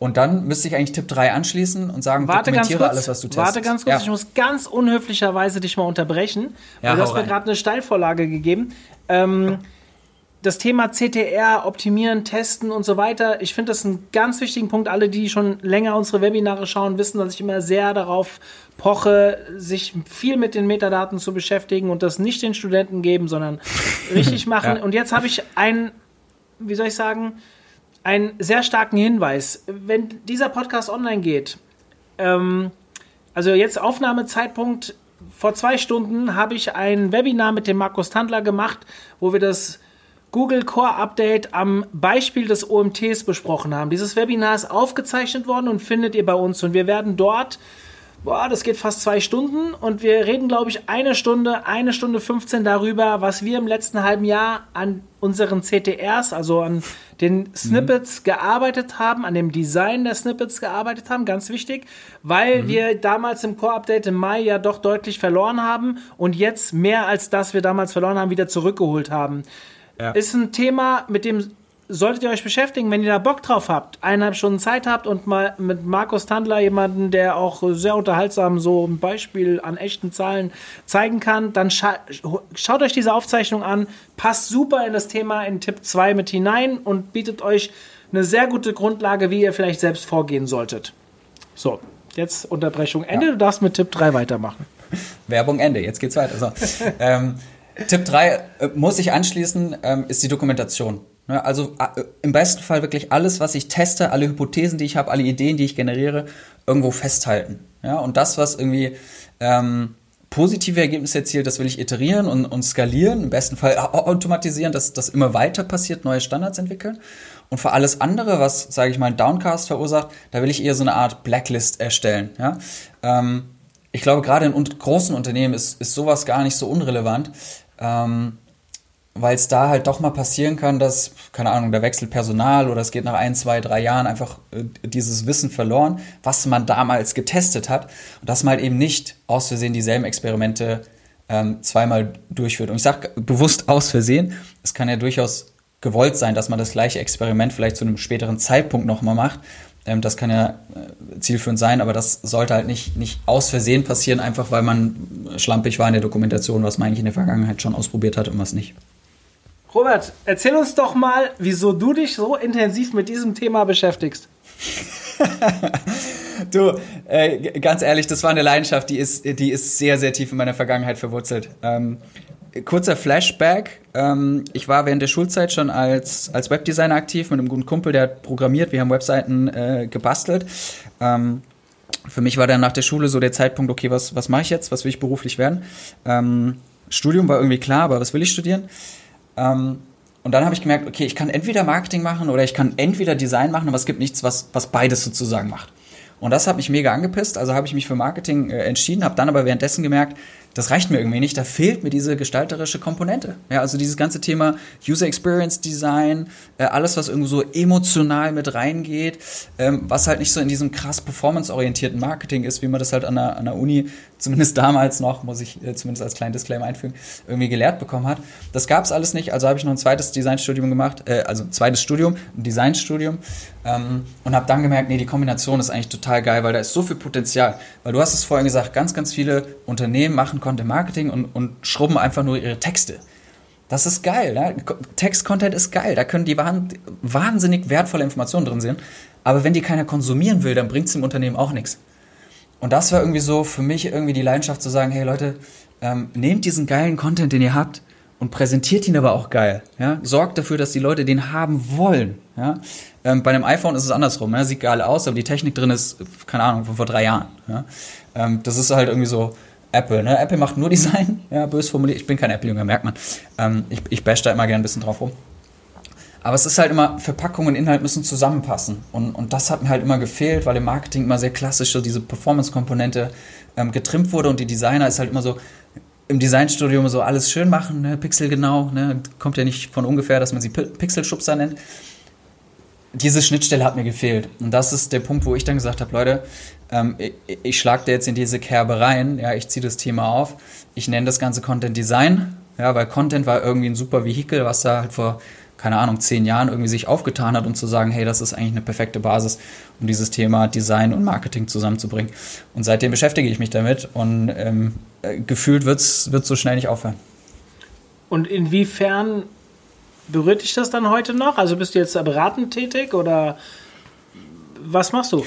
Und dann müsste ich eigentlich Tipp 3 anschließen und sagen, warte dokumentiere kurz, alles, was du testest. Warte ganz kurz, ja. ich muss ganz unhöflicherweise dich mal unterbrechen. Ja, du hast mir gerade eine Steilvorlage gegeben. Ähm, das Thema CTR, optimieren, testen und so weiter, ich finde das einen ganz wichtigen Punkt. Alle, die schon länger unsere Webinare schauen, wissen, dass ich immer sehr darauf poche, sich viel mit den Metadaten zu beschäftigen und das nicht den Studenten geben, sondern richtig machen. ja. Und jetzt habe ich ein, wie soll ich sagen, einen sehr starken Hinweis. Wenn dieser Podcast online geht, ähm, also jetzt Aufnahmezeitpunkt vor zwei Stunden habe ich ein Webinar mit dem Markus Tandler gemacht, wo wir das Google Core Update am Beispiel des OMTs besprochen haben. Dieses Webinar ist aufgezeichnet worden und findet ihr bei uns und wir werden dort boah, das geht fast zwei Stunden und wir reden, glaube ich, eine Stunde, eine Stunde 15 darüber, was wir im letzten halben Jahr an unseren CTRs, also an den Snippets mhm. gearbeitet haben, an dem Design der Snippets gearbeitet haben, ganz wichtig, weil mhm. wir damals im Core-Update im Mai ja doch deutlich verloren haben und jetzt mehr als das wir damals verloren haben, wieder zurückgeholt haben. ja. ist ein Thema, mit dem solltet ihr euch beschäftigen, wenn ihr da Bock drauf habt, eineinhalb Stunden Zeit habt und mal mit Markus Tandler jemanden, der auch sehr unterhaltsam so ein Beispiel an echten Zahlen zeigen kann, dann scha schaut euch diese Aufzeichnung an, passt super in das Thema in Tipp 2 mit hinein und bietet euch eine sehr gute Grundlage, wie ihr vielleicht selbst vorgehen solltet. So, jetzt Unterbrechung Ende, ja. du darfst mit Tipp 3 weitermachen. Werbung Ende, jetzt geht's weiter. So. ähm, Tipp 3 äh, muss ich anschließen, ähm, ist die Dokumentation. Ne, also im besten Fall wirklich alles, was ich teste, alle Hypothesen, die ich habe, alle Ideen, die ich generiere, irgendwo festhalten. Ja, und das, was irgendwie ähm, positive Ergebnisse erzielt, das will ich iterieren und, und skalieren, im besten Fall automatisieren, dass das immer weiter passiert, neue Standards entwickeln. Und für alles andere, was, sage ich mal, Downcast verursacht, da will ich eher so eine Art Blacklist erstellen. Ja? Ähm, ich glaube, gerade in großen Unternehmen ist, ist sowas gar nicht so unrelevant. Ähm, weil es da halt doch mal passieren kann, dass, keine Ahnung, der wechselt Personal oder es geht nach ein, zwei, drei Jahren einfach äh, dieses Wissen verloren, was man damals getestet hat und dass man halt eben nicht aus Versehen dieselben Experimente ähm, zweimal durchführt. Und ich sage bewusst aus Versehen, es kann ja durchaus gewollt sein, dass man das gleiche Experiment vielleicht zu einem späteren Zeitpunkt nochmal macht. Ähm, das kann ja äh, zielführend sein, aber das sollte halt nicht, nicht aus Versehen passieren, einfach weil man schlampig war in der Dokumentation, was man eigentlich in der Vergangenheit schon ausprobiert hat und was nicht. Robert, erzähl uns doch mal, wieso du dich so intensiv mit diesem Thema beschäftigst. du, äh, ganz ehrlich, das war eine Leidenschaft, die ist, die ist sehr, sehr tief in meiner Vergangenheit verwurzelt. Ähm, kurzer Flashback. Ähm, ich war während der Schulzeit schon als, als Webdesigner aktiv mit einem guten Kumpel, der hat programmiert. Wir haben Webseiten äh, gebastelt. Ähm, für mich war dann nach der Schule so der Zeitpunkt, okay, was, was mache ich jetzt? Was will ich beruflich werden? Ähm, Studium war irgendwie klar, aber was will ich studieren? Ähm, und dann habe ich gemerkt, okay, ich kann entweder Marketing machen oder ich kann entweder Design machen, aber es gibt nichts, was, was beides sozusagen macht. Und das hat mich mega angepisst, also habe ich mich für Marketing äh, entschieden, habe dann aber währenddessen gemerkt, das reicht mir irgendwie nicht. Da fehlt mir diese gestalterische Komponente. Ja, also dieses ganze Thema User Experience Design, äh, alles, was irgendwo so emotional mit reingeht, ähm, was halt nicht so in diesem krass performance-orientierten Marketing ist, wie man das halt an der, an der Uni, zumindest damals noch, muss ich äh, zumindest als kleinen Disclaimer einfügen, irgendwie gelehrt bekommen hat. Das gab es alles nicht. Also habe ich noch ein zweites Designstudium gemacht, äh, also ein zweites Studium, ein Designstudium ähm, und habe dann gemerkt, nee, die Kombination ist eigentlich total geil, weil da ist so viel Potenzial. Weil du hast es vorhin gesagt, ganz, ganz viele Unternehmen machen Content Marketing und, und schrubben einfach nur ihre Texte. Das ist geil. Ne? Text-Content ist geil. Da können die wahnsinnig wertvolle Informationen drin sein. Aber wenn die keiner konsumieren will, dann bringt es dem Unternehmen auch nichts. Und das war irgendwie so für mich irgendwie die Leidenschaft zu sagen, hey Leute, ähm, nehmt diesen geilen Content, den ihr habt, und präsentiert ihn aber auch geil. Ja? Sorgt dafür, dass die Leute den haben wollen. Ja? Ähm, bei einem iPhone ist es andersrum. Ja? Sieht geil aus, aber die Technik drin ist, keine Ahnung, von vor drei Jahren. Ja? Ähm, das ist halt irgendwie so Apple. Ne? Apple macht nur Design, ja, bös formuliert. Ich bin kein Apple-Jünger, merkt man. Ähm, ich, ich bash da immer gerne ein bisschen drauf rum. Aber es ist halt immer, Verpackung und Inhalt müssen zusammenpassen. Und, und das hat mir halt immer gefehlt, weil im Marketing immer sehr klassisch so diese Performance-Komponente ähm, getrimmt wurde und die Designer ist halt immer so, im Designstudium so alles schön machen, ne? pixelgenau, ne? kommt ja nicht von ungefähr, dass man sie Pixelschubser nennt. Diese Schnittstelle hat mir gefehlt. Und das ist der Punkt, wo ich dann gesagt habe, Leute, ähm, ich, ich schlage da jetzt in diese Kerbe rein, ja, ich ziehe das Thema auf, ich nenne das Ganze Content Design, ja, weil Content war irgendwie ein super Vehikel, was da halt vor keine Ahnung, zehn Jahren irgendwie sich aufgetan hat, um zu sagen, hey, das ist eigentlich eine perfekte Basis, um dieses Thema Design und Marketing zusammenzubringen. Und seitdem beschäftige ich mich damit und ähm, äh, gefühlt wird es so schnell nicht aufhören. Und inwiefern berührt dich das dann heute noch? Also bist du jetzt beratend tätig oder was machst du?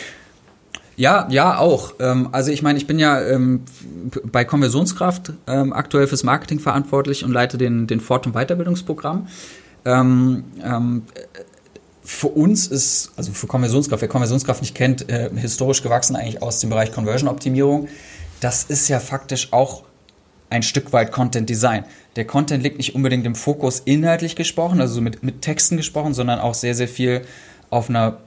Ja, ja, auch. Ähm, also ich meine, ich bin ja ähm, bei Konversionskraft ähm, aktuell fürs Marketing verantwortlich und leite den, den Fort- und Weiterbildungsprogramm. Für uns ist, also für Konversionskraft, wer Konversionskraft nicht kennt, äh, historisch gewachsen eigentlich aus dem Bereich Conversion-Optimierung. Das ist ja faktisch auch ein Stück weit Content Design. Der Content liegt nicht unbedingt im Fokus inhaltlich gesprochen, also mit, mit Texten gesprochen, sondern auch sehr, sehr viel auf einer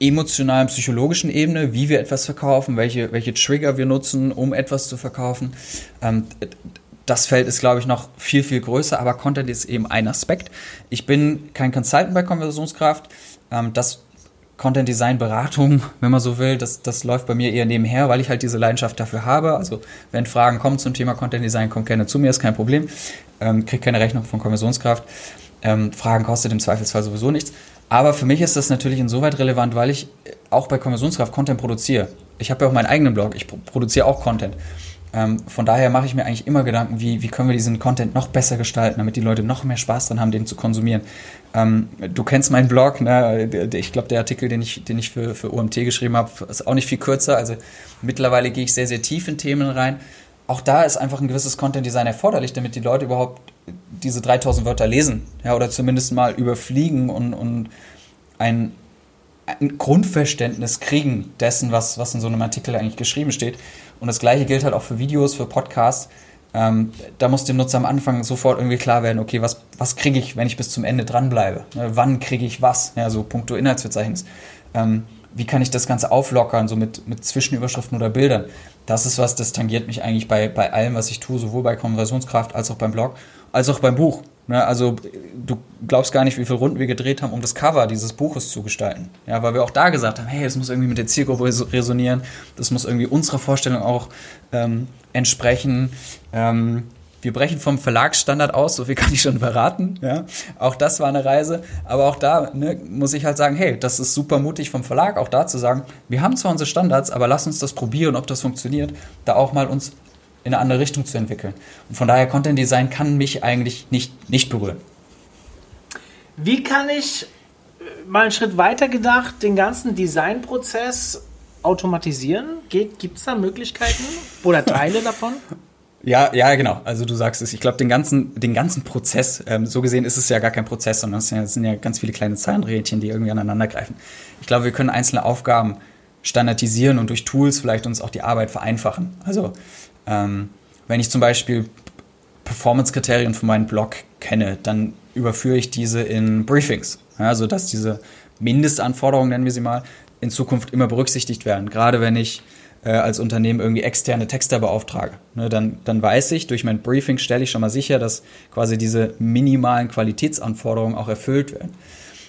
emotionalen, psychologischen Ebene, wie wir etwas verkaufen, welche, welche Trigger wir nutzen, um etwas zu verkaufen. Ähm, das Feld ist, glaube ich, noch viel, viel größer, aber Content ist eben ein Aspekt. Ich bin kein Consultant bei Konversionskraft. Ähm, das Content Design Beratung, wenn man so will, das, das läuft bei mir eher nebenher, weil ich halt diese Leidenschaft dafür habe. Also wenn Fragen kommen zum Thema Content Design, kommt gerne zu mir, ist kein Problem. Ähm, krieg keine Rechnung von Konversionskraft. Ähm, Fragen kostet im Zweifelsfall sowieso nichts. Aber für mich ist das natürlich insoweit relevant, weil ich auch bei Konversionskraft Content produziere. Ich habe ja auch meinen eigenen Blog, ich produziere auch Content. Ähm, von daher mache ich mir eigentlich immer Gedanken, wie, wie können wir diesen Content noch besser gestalten, damit die Leute noch mehr Spaß dran haben, den zu konsumieren. Ähm, du kennst meinen Blog, ne? ich glaube, der Artikel, den ich, den ich für, für OMT geschrieben habe, ist auch nicht viel kürzer. Also mittlerweile gehe ich sehr, sehr tief in Themen rein. Auch da ist einfach ein gewisses Content-Design erforderlich, damit die Leute überhaupt diese 3000 Wörter lesen ja, oder zumindest mal überfliegen und, und ein, ein Grundverständnis kriegen dessen, was, was in so einem Artikel eigentlich geschrieben steht. Und das gleiche gilt halt auch für Videos, für Podcasts. Ähm, da muss dem Nutzer am Anfang sofort irgendwie klar werden, okay, was, was kriege ich, wenn ich bis zum Ende dranbleibe? Ne, wann kriege ich was? Ja, so puncto Inhaltsverzeichnis. Ähm, wie kann ich das Ganze auflockern, so mit, mit Zwischenüberschriften oder Bildern? Das ist was, das tangiert mich eigentlich bei, bei allem, was ich tue, sowohl bei Konversionskraft als auch beim Blog, als auch beim Buch. Ne, also du glaubst gar nicht, wie viele Runden wir gedreht haben, um das Cover dieses Buches zu gestalten. Ja, weil wir auch da gesagt haben, hey, es muss irgendwie mit der Zielgruppe resonieren, das muss irgendwie unserer Vorstellung auch ähm, entsprechen. Ähm, wir brechen vom Verlagsstandard aus, so viel kann ich schon verraten. Ja. Auch das war eine Reise, aber auch da ne, muss ich halt sagen, hey, das ist super mutig vom Verlag, auch da zu sagen, wir haben zwar unsere Standards, aber lass uns das probieren, ob das funktioniert, da auch mal uns in eine andere Richtung zu entwickeln. Und von daher, Content Design kann mich eigentlich nicht, nicht berühren. Wie kann ich äh, mal einen Schritt weiter gedacht den ganzen Designprozess automatisieren? Gibt es da Möglichkeiten oder Teile davon? Ja, ja, genau. Also du sagst es. Ich glaube, den ganzen, den ganzen Prozess, ähm, so gesehen ist es ja gar kein Prozess, sondern es sind ja, es sind ja ganz viele kleine Zahnrädchen, die irgendwie aneinander greifen. Ich glaube, wir können einzelne Aufgaben standardisieren und durch Tools vielleicht uns auch die Arbeit vereinfachen. Also ähm, wenn ich zum Beispiel Performance-Kriterien für meinen Blog kenne, dann überführe ich diese in Briefings. Ja, sodass diese Mindestanforderungen, nennen wir sie mal, in Zukunft immer berücksichtigt werden. Gerade wenn ich äh, als Unternehmen irgendwie externe Texter beauftrage. Ne, dann, dann weiß ich, durch mein Briefing stelle ich schon mal sicher, dass quasi diese minimalen Qualitätsanforderungen auch erfüllt werden.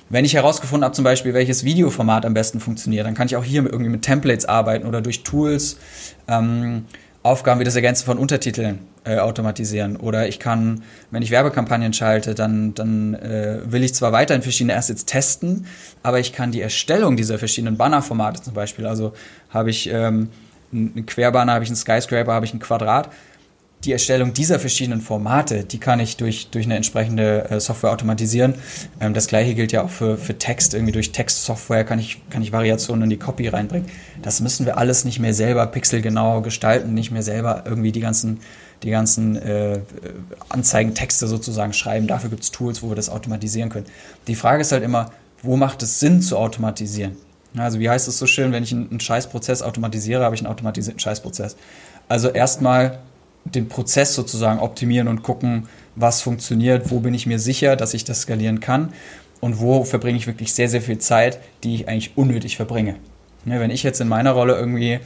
Wenn ich herausgefunden habe, zum Beispiel, welches Videoformat am besten funktioniert, dann kann ich auch hier irgendwie mit Templates arbeiten oder durch Tools ähm, Aufgaben wie das Ergänzen von Untertiteln äh, automatisieren. Oder ich kann, wenn ich Werbekampagnen schalte, dann, dann äh, will ich zwar weiterhin verschiedene Assets testen, aber ich kann die Erstellung dieser verschiedenen Bannerformate zum Beispiel, also habe ich ähm, einen Querbanner, habe ich einen Skyscraper, habe ich ein Quadrat, die Erstellung dieser verschiedenen Formate, die kann ich durch, durch eine entsprechende äh, Software automatisieren. Ähm, das gleiche gilt ja auch für, für Text. Irgendwie durch Textsoftware kann ich, kann ich Variationen in die Copy reinbringen. Das müssen wir alles nicht mehr selber pixelgenau gestalten, nicht mehr selber irgendwie die ganzen, die ganzen äh, Anzeigentexte sozusagen schreiben. Dafür gibt es Tools, wo wir das automatisieren können. Die Frage ist halt immer, wo macht es Sinn zu automatisieren? Also wie heißt es so schön, wenn ich einen, einen Scheißprozess automatisiere, habe ich einen automatisierten Scheißprozess. Also erstmal den Prozess sozusagen optimieren und gucken, was funktioniert, wo bin ich mir sicher, dass ich das skalieren kann und wo verbringe ich wirklich sehr, sehr viel Zeit, die ich eigentlich unnötig verbringe. Ja, wenn ich jetzt in meiner Rolle irgendwie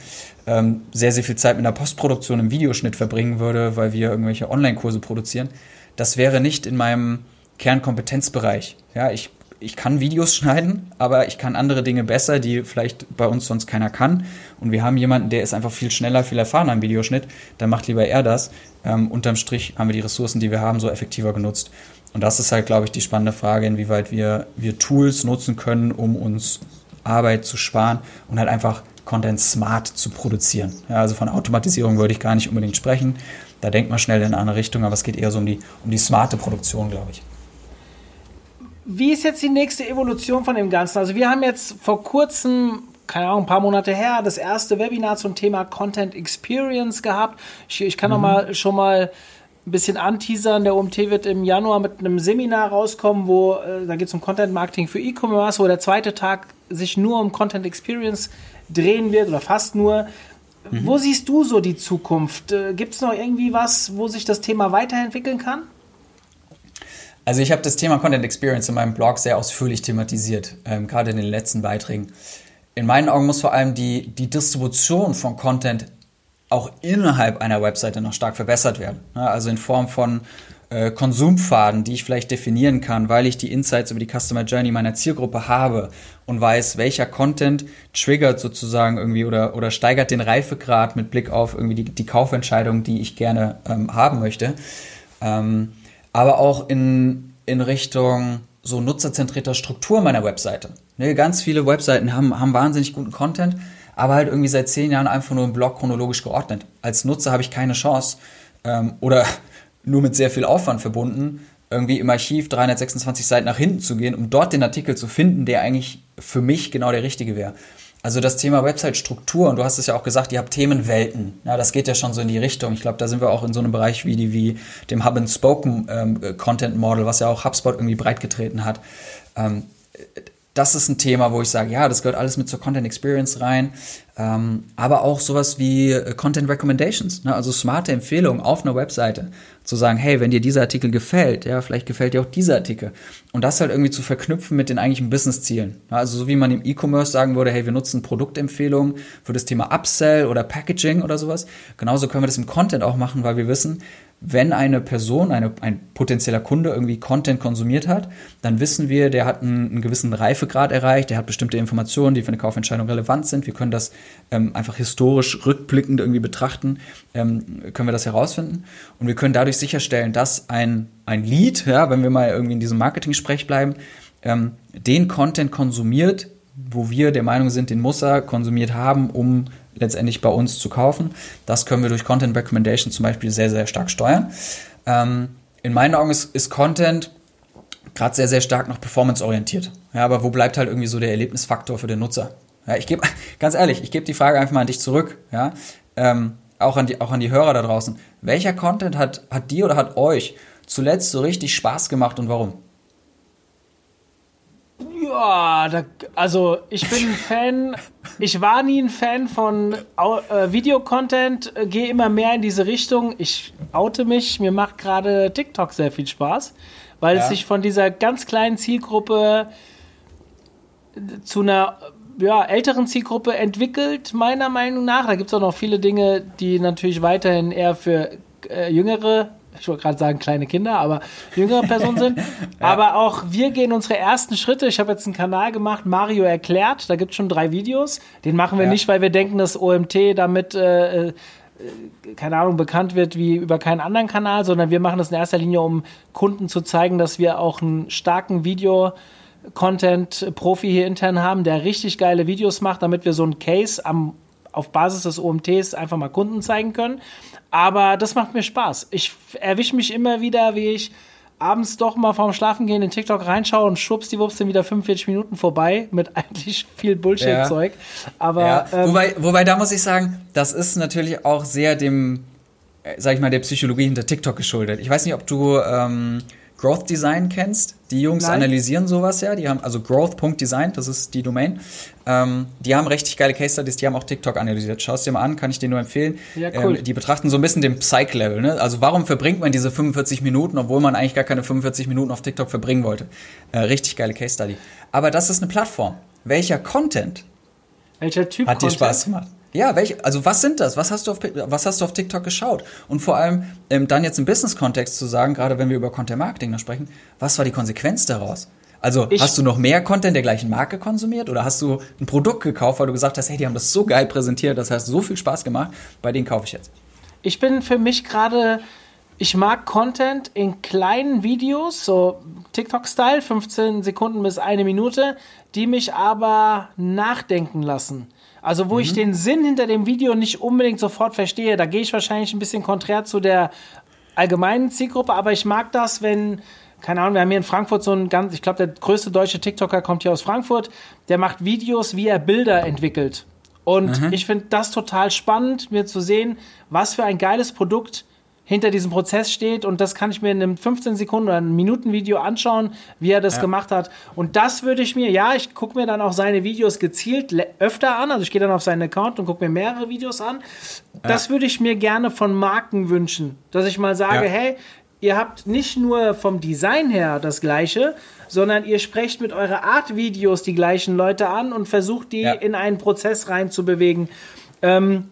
ähm, sehr, sehr viel Zeit mit der Postproduktion im Videoschnitt verbringen würde, weil wir irgendwelche Online-Kurse produzieren, das wäre nicht in meinem Kernkompetenzbereich. Ja, ich ich kann Videos schneiden, aber ich kann andere Dinge besser, die vielleicht bei uns sonst keiner kann. Und wir haben jemanden, der ist einfach viel schneller, viel erfahrener im Videoschnitt, dann macht lieber er das. Ähm, unterm Strich haben wir die Ressourcen, die wir haben, so effektiver genutzt. Und das ist halt, glaube ich, die spannende Frage, inwieweit wir, wir Tools nutzen können, um uns Arbeit zu sparen und halt einfach Content smart zu produzieren. Ja, also von Automatisierung würde ich gar nicht unbedingt sprechen. Da denkt man schnell in eine andere Richtung, aber es geht eher so um die, um die smarte Produktion, glaube ich. Wie ist jetzt die nächste Evolution von dem Ganzen? Also wir haben jetzt vor kurzem, keine Ahnung, ein paar Monate her, das erste Webinar zum Thema Content Experience gehabt. Ich, ich kann mhm. noch mal schon mal ein bisschen anteasern. Der OMT wird im Januar mit einem Seminar rauskommen, wo äh, da geht es um Content Marketing für E-Commerce, wo der zweite Tag sich nur um Content Experience drehen wird oder fast nur. Mhm. Wo siehst du so die Zukunft? Äh, Gibt es noch irgendwie was, wo sich das Thema weiterentwickeln kann? Also ich habe das Thema Content Experience in meinem Blog sehr ausführlich thematisiert, ähm, gerade in den letzten Beiträgen. In meinen Augen muss vor allem die, die Distribution von Content auch innerhalb einer Webseite noch stark verbessert werden. Also in Form von äh, Konsumpfaden, die ich vielleicht definieren kann, weil ich die Insights über die Customer Journey meiner Zielgruppe habe und weiß, welcher Content triggert sozusagen irgendwie oder, oder steigert den Reifegrad mit Blick auf irgendwie die, die Kaufentscheidung, die ich gerne ähm, haben möchte. Ähm, aber auch in, in Richtung so nutzerzentrierter Struktur meiner Webseite. Ne, ganz viele Webseiten haben, haben wahnsinnig guten Content, aber halt irgendwie seit zehn Jahren einfach nur im Blog chronologisch geordnet. Als Nutzer habe ich keine Chance ähm, oder nur mit sehr viel Aufwand verbunden, irgendwie im Archiv 326 Seiten nach hinten zu gehen, um dort den Artikel zu finden, der eigentlich für mich genau der richtige wäre. Also das Thema Website-Struktur, und du hast es ja auch gesagt, ihr habt Themenwelten. Ja, das geht ja schon so in die Richtung. Ich glaube, da sind wir auch in so einem Bereich wie, die, wie dem Hub-and-Spoken-Content-Model, ähm, was ja auch HubSpot irgendwie breitgetreten hat. Ähm, das ist ein Thema, wo ich sage, ja, das gehört alles mit zur Content Experience rein. Ähm, aber auch sowas wie äh, Content Recommendations, ne? also smarte Empfehlungen auf einer Webseite. Zu sagen, hey, wenn dir dieser Artikel gefällt, ja, vielleicht gefällt dir auch dieser Artikel. Und das halt irgendwie zu verknüpfen mit den eigentlichen Business-Zielen. Also so wie man im E-Commerce sagen würde, hey, wir nutzen Produktempfehlungen für das Thema Upsell oder Packaging oder sowas. Genauso können wir das im Content auch machen, weil wir wissen, wenn eine Person, eine, ein potenzieller Kunde irgendwie Content konsumiert hat, dann wissen wir, der hat einen, einen, gewissen Reifegrad erreicht, der hat bestimmte Informationen, die für eine Kaufentscheidung relevant sind. Wir können das ähm, einfach historisch rückblickend irgendwie betrachten, ähm, können wir das herausfinden. Und wir können dadurch sicherstellen, dass ein, ein Lead, ja, wenn wir mal irgendwie in diesem Marketing-Sprech bleiben, ähm, den Content konsumiert, wo wir der Meinung sind, den muss er konsumiert haben, um letztendlich bei uns zu kaufen. Das können wir durch Content Recommendation zum Beispiel sehr, sehr stark steuern. Ähm, in meinen Augen ist, ist Content gerade sehr, sehr stark noch performanceorientiert. Ja, aber wo bleibt halt irgendwie so der Erlebnisfaktor für den Nutzer? Ja, ich gebe, ganz ehrlich, ich gebe die Frage einfach mal an dich zurück. Ja, ähm, auch, an die, auch an die Hörer da draußen. Welcher Content hat, hat dir oder hat euch zuletzt so richtig Spaß gemacht und warum? Ja, da, also ich bin ein Fan, ich war nie ein Fan von äh, Videocontent, äh, gehe immer mehr in diese Richtung. Ich oute mich, mir macht gerade TikTok sehr viel Spaß, weil ja. es sich von dieser ganz kleinen Zielgruppe zu einer ja, älteren Zielgruppe entwickelt, meiner Meinung nach. Da gibt es auch noch viele Dinge, die natürlich weiterhin eher für äh, jüngere ich wollte gerade sagen kleine Kinder, aber jüngere Personen sind. ja. Aber auch wir gehen unsere ersten Schritte. Ich habe jetzt einen Kanal gemacht, Mario erklärt. Da gibt es schon drei Videos. Den machen wir ja. nicht, weil wir denken, dass OMT damit, äh, äh, keine Ahnung, bekannt wird wie über keinen anderen Kanal, sondern wir machen das in erster Linie, um Kunden zu zeigen, dass wir auch einen starken Video- Content-Profi hier intern haben, der richtig geile Videos macht, damit wir so einen Case am, auf Basis des OMTs einfach mal Kunden zeigen können. Aber das macht mir Spaß. Ich erwische mich immer wieder, wie ich abends doch mal vorm Schlafengehen in TikTok reinschaue und schwuppsdiwupps sind wieder 45 Minuten vorbei mit eigentlich viel Bullshit-Zeug. Ja. Aber ja. ähm, wobei, wobei, da muss ich sagen, das ist natürlich auch sehr dem, äh, sag ich mal, der Psychologie hinter TikTok geschuldet. Ich weiß nicht, ob du ähm, Growth Design kennst. Die Jungs Nein. analysieren sowas ja. Die haben also growth.design, das ist die Domain. Ähm, die haben richtig geile Case Studies, die haben auch TikTok analysiert. Schau es dir mal an, kann ich dir nur empfehlen. Ja, cool. Ähm, die betrachten so ein bisschen den Psych-Level. Ne? Also warum verbringt man diese 45 Minuten, obwohl man eigentlich gar keine 45 Minuten auf TikTok verbringen wollte? Äh, richtig geile Case Study. Aber das ist eine Plattform. Welcher Content Welcher Typ hat dir Spaß gemacht? Ja, welche, also was sind das? Was hast du auf, was hast du auf TikTok geschaut? Und vor allem ähm, dann jetzt im Business-Kontext zu sagen, gerade wenn wir über Content-Marketing sprechen, was war die Konsequenz daraus? Also ich, hast du noch mehr Content der gleichen Marke konsumiert oder hast du ein Produkt gekauft, weil du gesagt hast, hey, die haben das so geil präsentiert, das hat so viel Spaß gemacht, bei denen kaufe ich jetzt? Ich bin für mich gerade, ich mag Content in kleinen Videos, so TikTok-Style, 15 Sekunden bis eine Minute, die mich aber nachdenken lassen. Also wo mhm. ich den Sinn hinter dem Video nicht unbedingt sofort verstehe, da gehe ich wahrscheinlich ein bisschen konträr zu der allgemeinen Zielgruppe, aber ich mag das, wenn keine Ahnung, wir haben hier in Frankfurt so einen ganz, ich glaube, der größte deutsche TikToker kommt hier aus Frankfurt, der macht Videos, wie er Bilder entwickelt. Und mhm. ich finde das total spannend, mir zu sehen, was für ein geiles Produkt hinter diesem Prozess steht und das kann ich mir in einem 15 Sekunden oder einem Minuten Video anschauen, wie er das ja. gemacht hat. Und das würde ich mir, ja, ich gucke mir dann auch seine Videos gezielt öfter an, also ich gehe dann auf seinen Account und gucke mir mehrere Videos an. Das würde ich mir gerne von Marken wünschen, dass ich mal sage, ja. hey, ihr habt nicht nur vom Design her das gleiche, sondern ihr sprecht mit eurer Art Videos die gleichen Leute an und versucht die ja. in einen Prozess reinzubewegen. Ähm,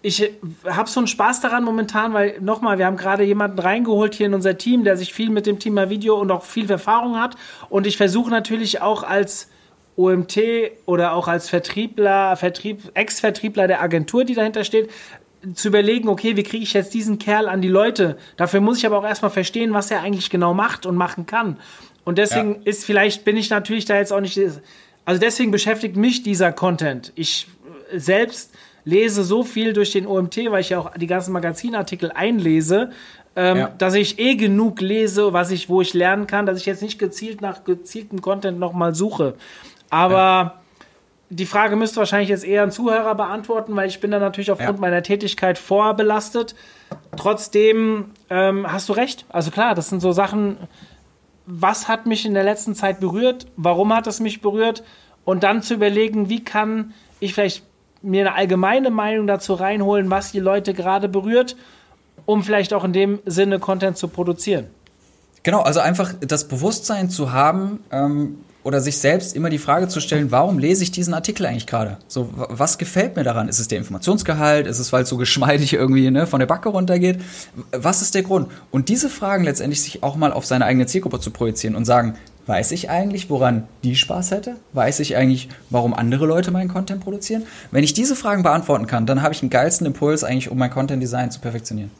ich habe so einen Spaß daran momentan, weil nochmal, wir haben gerade jemanden reingeholt hier in unser Team, der sich viel mit dem Thema Video und auch viel Erfahrung hat. Und ich versuche natürlich auch als OMT oder auch als Vertriebler, Vertrieb, Ex-Vertriebler der Agentur, die dahinter steht, zu überlegen, okay, wie kriege ich jetzt diesen Kerl an die Leute? Dafür muss ich aber auch erstmal verstehen, was er eigentlich genau macht und machen kann. Und deswegen ja. ist vielleicht, bin ich natürlich da jetzt auch nicht, also deswegen beschäftigt mich dieser Content. Ich selbst lese so viel durch den OMT, weil ich ja auch die ganzen Magazinartikel einlese, ähm, ja. dass ich eh genug lese, was ich, wo ich lernen kann, dass ich jetzt nicht gezielt nach gezieltem Content nochmal suche. Aber ja. die Frage müsste wahrscheinlich jetzt eher ein Zuhörer beantworten, weil ich bin da natürlich aufgrund ja. meiner Tätigkeit vorbelastet. Trotzdem ähm, hast du recht. Also klar, das sind so Sachen, was hat mich in der letzten Zeit berührt, warum hat es mich berührt und dann zu überlegen, wie kann ich vielleicht mir eine allgemeine Meinung dazu reinholen, was die Leute gerade berührt, um vielleicht auch in dem Sinne Content zu produzieren. Genau, also einfach das Bewusstsein zu haben ähm, oder sich selbst immer die Frage zu stellen, warum lese ich diesen Artikel eigentlich gerade? So, was gefällt mir daran? Ist es der Informationsgehalt? Ist es, weil es so geschmeidig irgendwie ne, von der Backe runtergeht? Was ist der Grund? Und diese Fragen letztendlich sich auch mal auf seine eigene Zielgruppe zu projizieren und sagen, Weiß ich eigentlich, woran die Spaß hätte? Weiß ich eigentlich, warum andere Leute meinen Content produzieren? Wenn ich diese Fragen beantworten kann, dann habe ich einen geilsten Impuls eigentlich, um mein Content Design zu perfektionieren.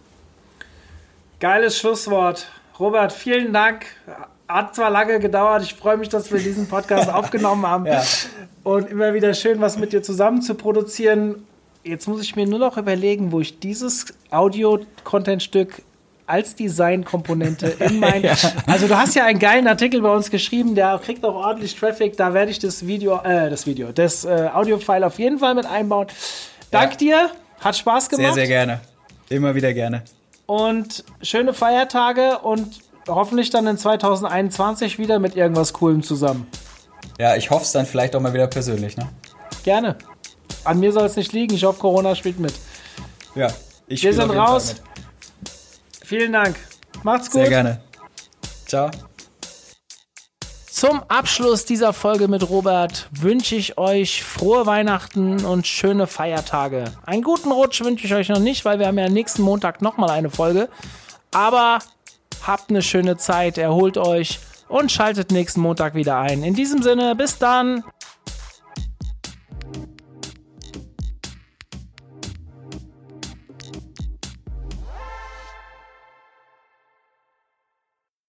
Geiles Schlusswort. Robert, vielen Dank. Hat zwar lange gedauert. Ich freue mich, dass wir diesen Podcast aufgenommen haben. Ja. Und immer wieder schön, was mit dir zusammen zu produzieren. Jetzt muss ich mir nur noch überlegen, wo ich dieses Audio-Content-Stück als Designkomponente in mein. ja. Also du hast ja einen geilen Artikel bei uns geschrieben, der kriegt auch ordentlich Traffic. Da werde ich das Video, äh, das Video, das äh, Audio-File auf jeden Fall mit einbauen. Dank ja. dir, hat Spaß gemacht. Sehr, sehr gerne. Immer wieder gerne. Und schöne Feiertage und hoffentlich dann in 2021 wieder mit irgendwas Coolem zusammen. Ja, ich hoffe es dann vielleicht auch mal wieder persönlich, ne? Gerne. An mir soll es nicht liegen. Ich hoffe, Corona spielt mit. Ja, ich Wir sind raus. Vielen Dank. Macht's gut. Sehr gerne. Ciao. Zum Abschluss dieser Folge mit Robert wünsche ich euch frohe Weihnachten und schöne Feiertage. Einen guten Rutsch wünsche ich euch noch nicht, weil wir haben ja nächsten Montag nochmal eine Folge. Aber habt eine schöne Zeit, erholt euch und schaltet nächsten Montag wieder ein. In diesem Sinne, bis dann.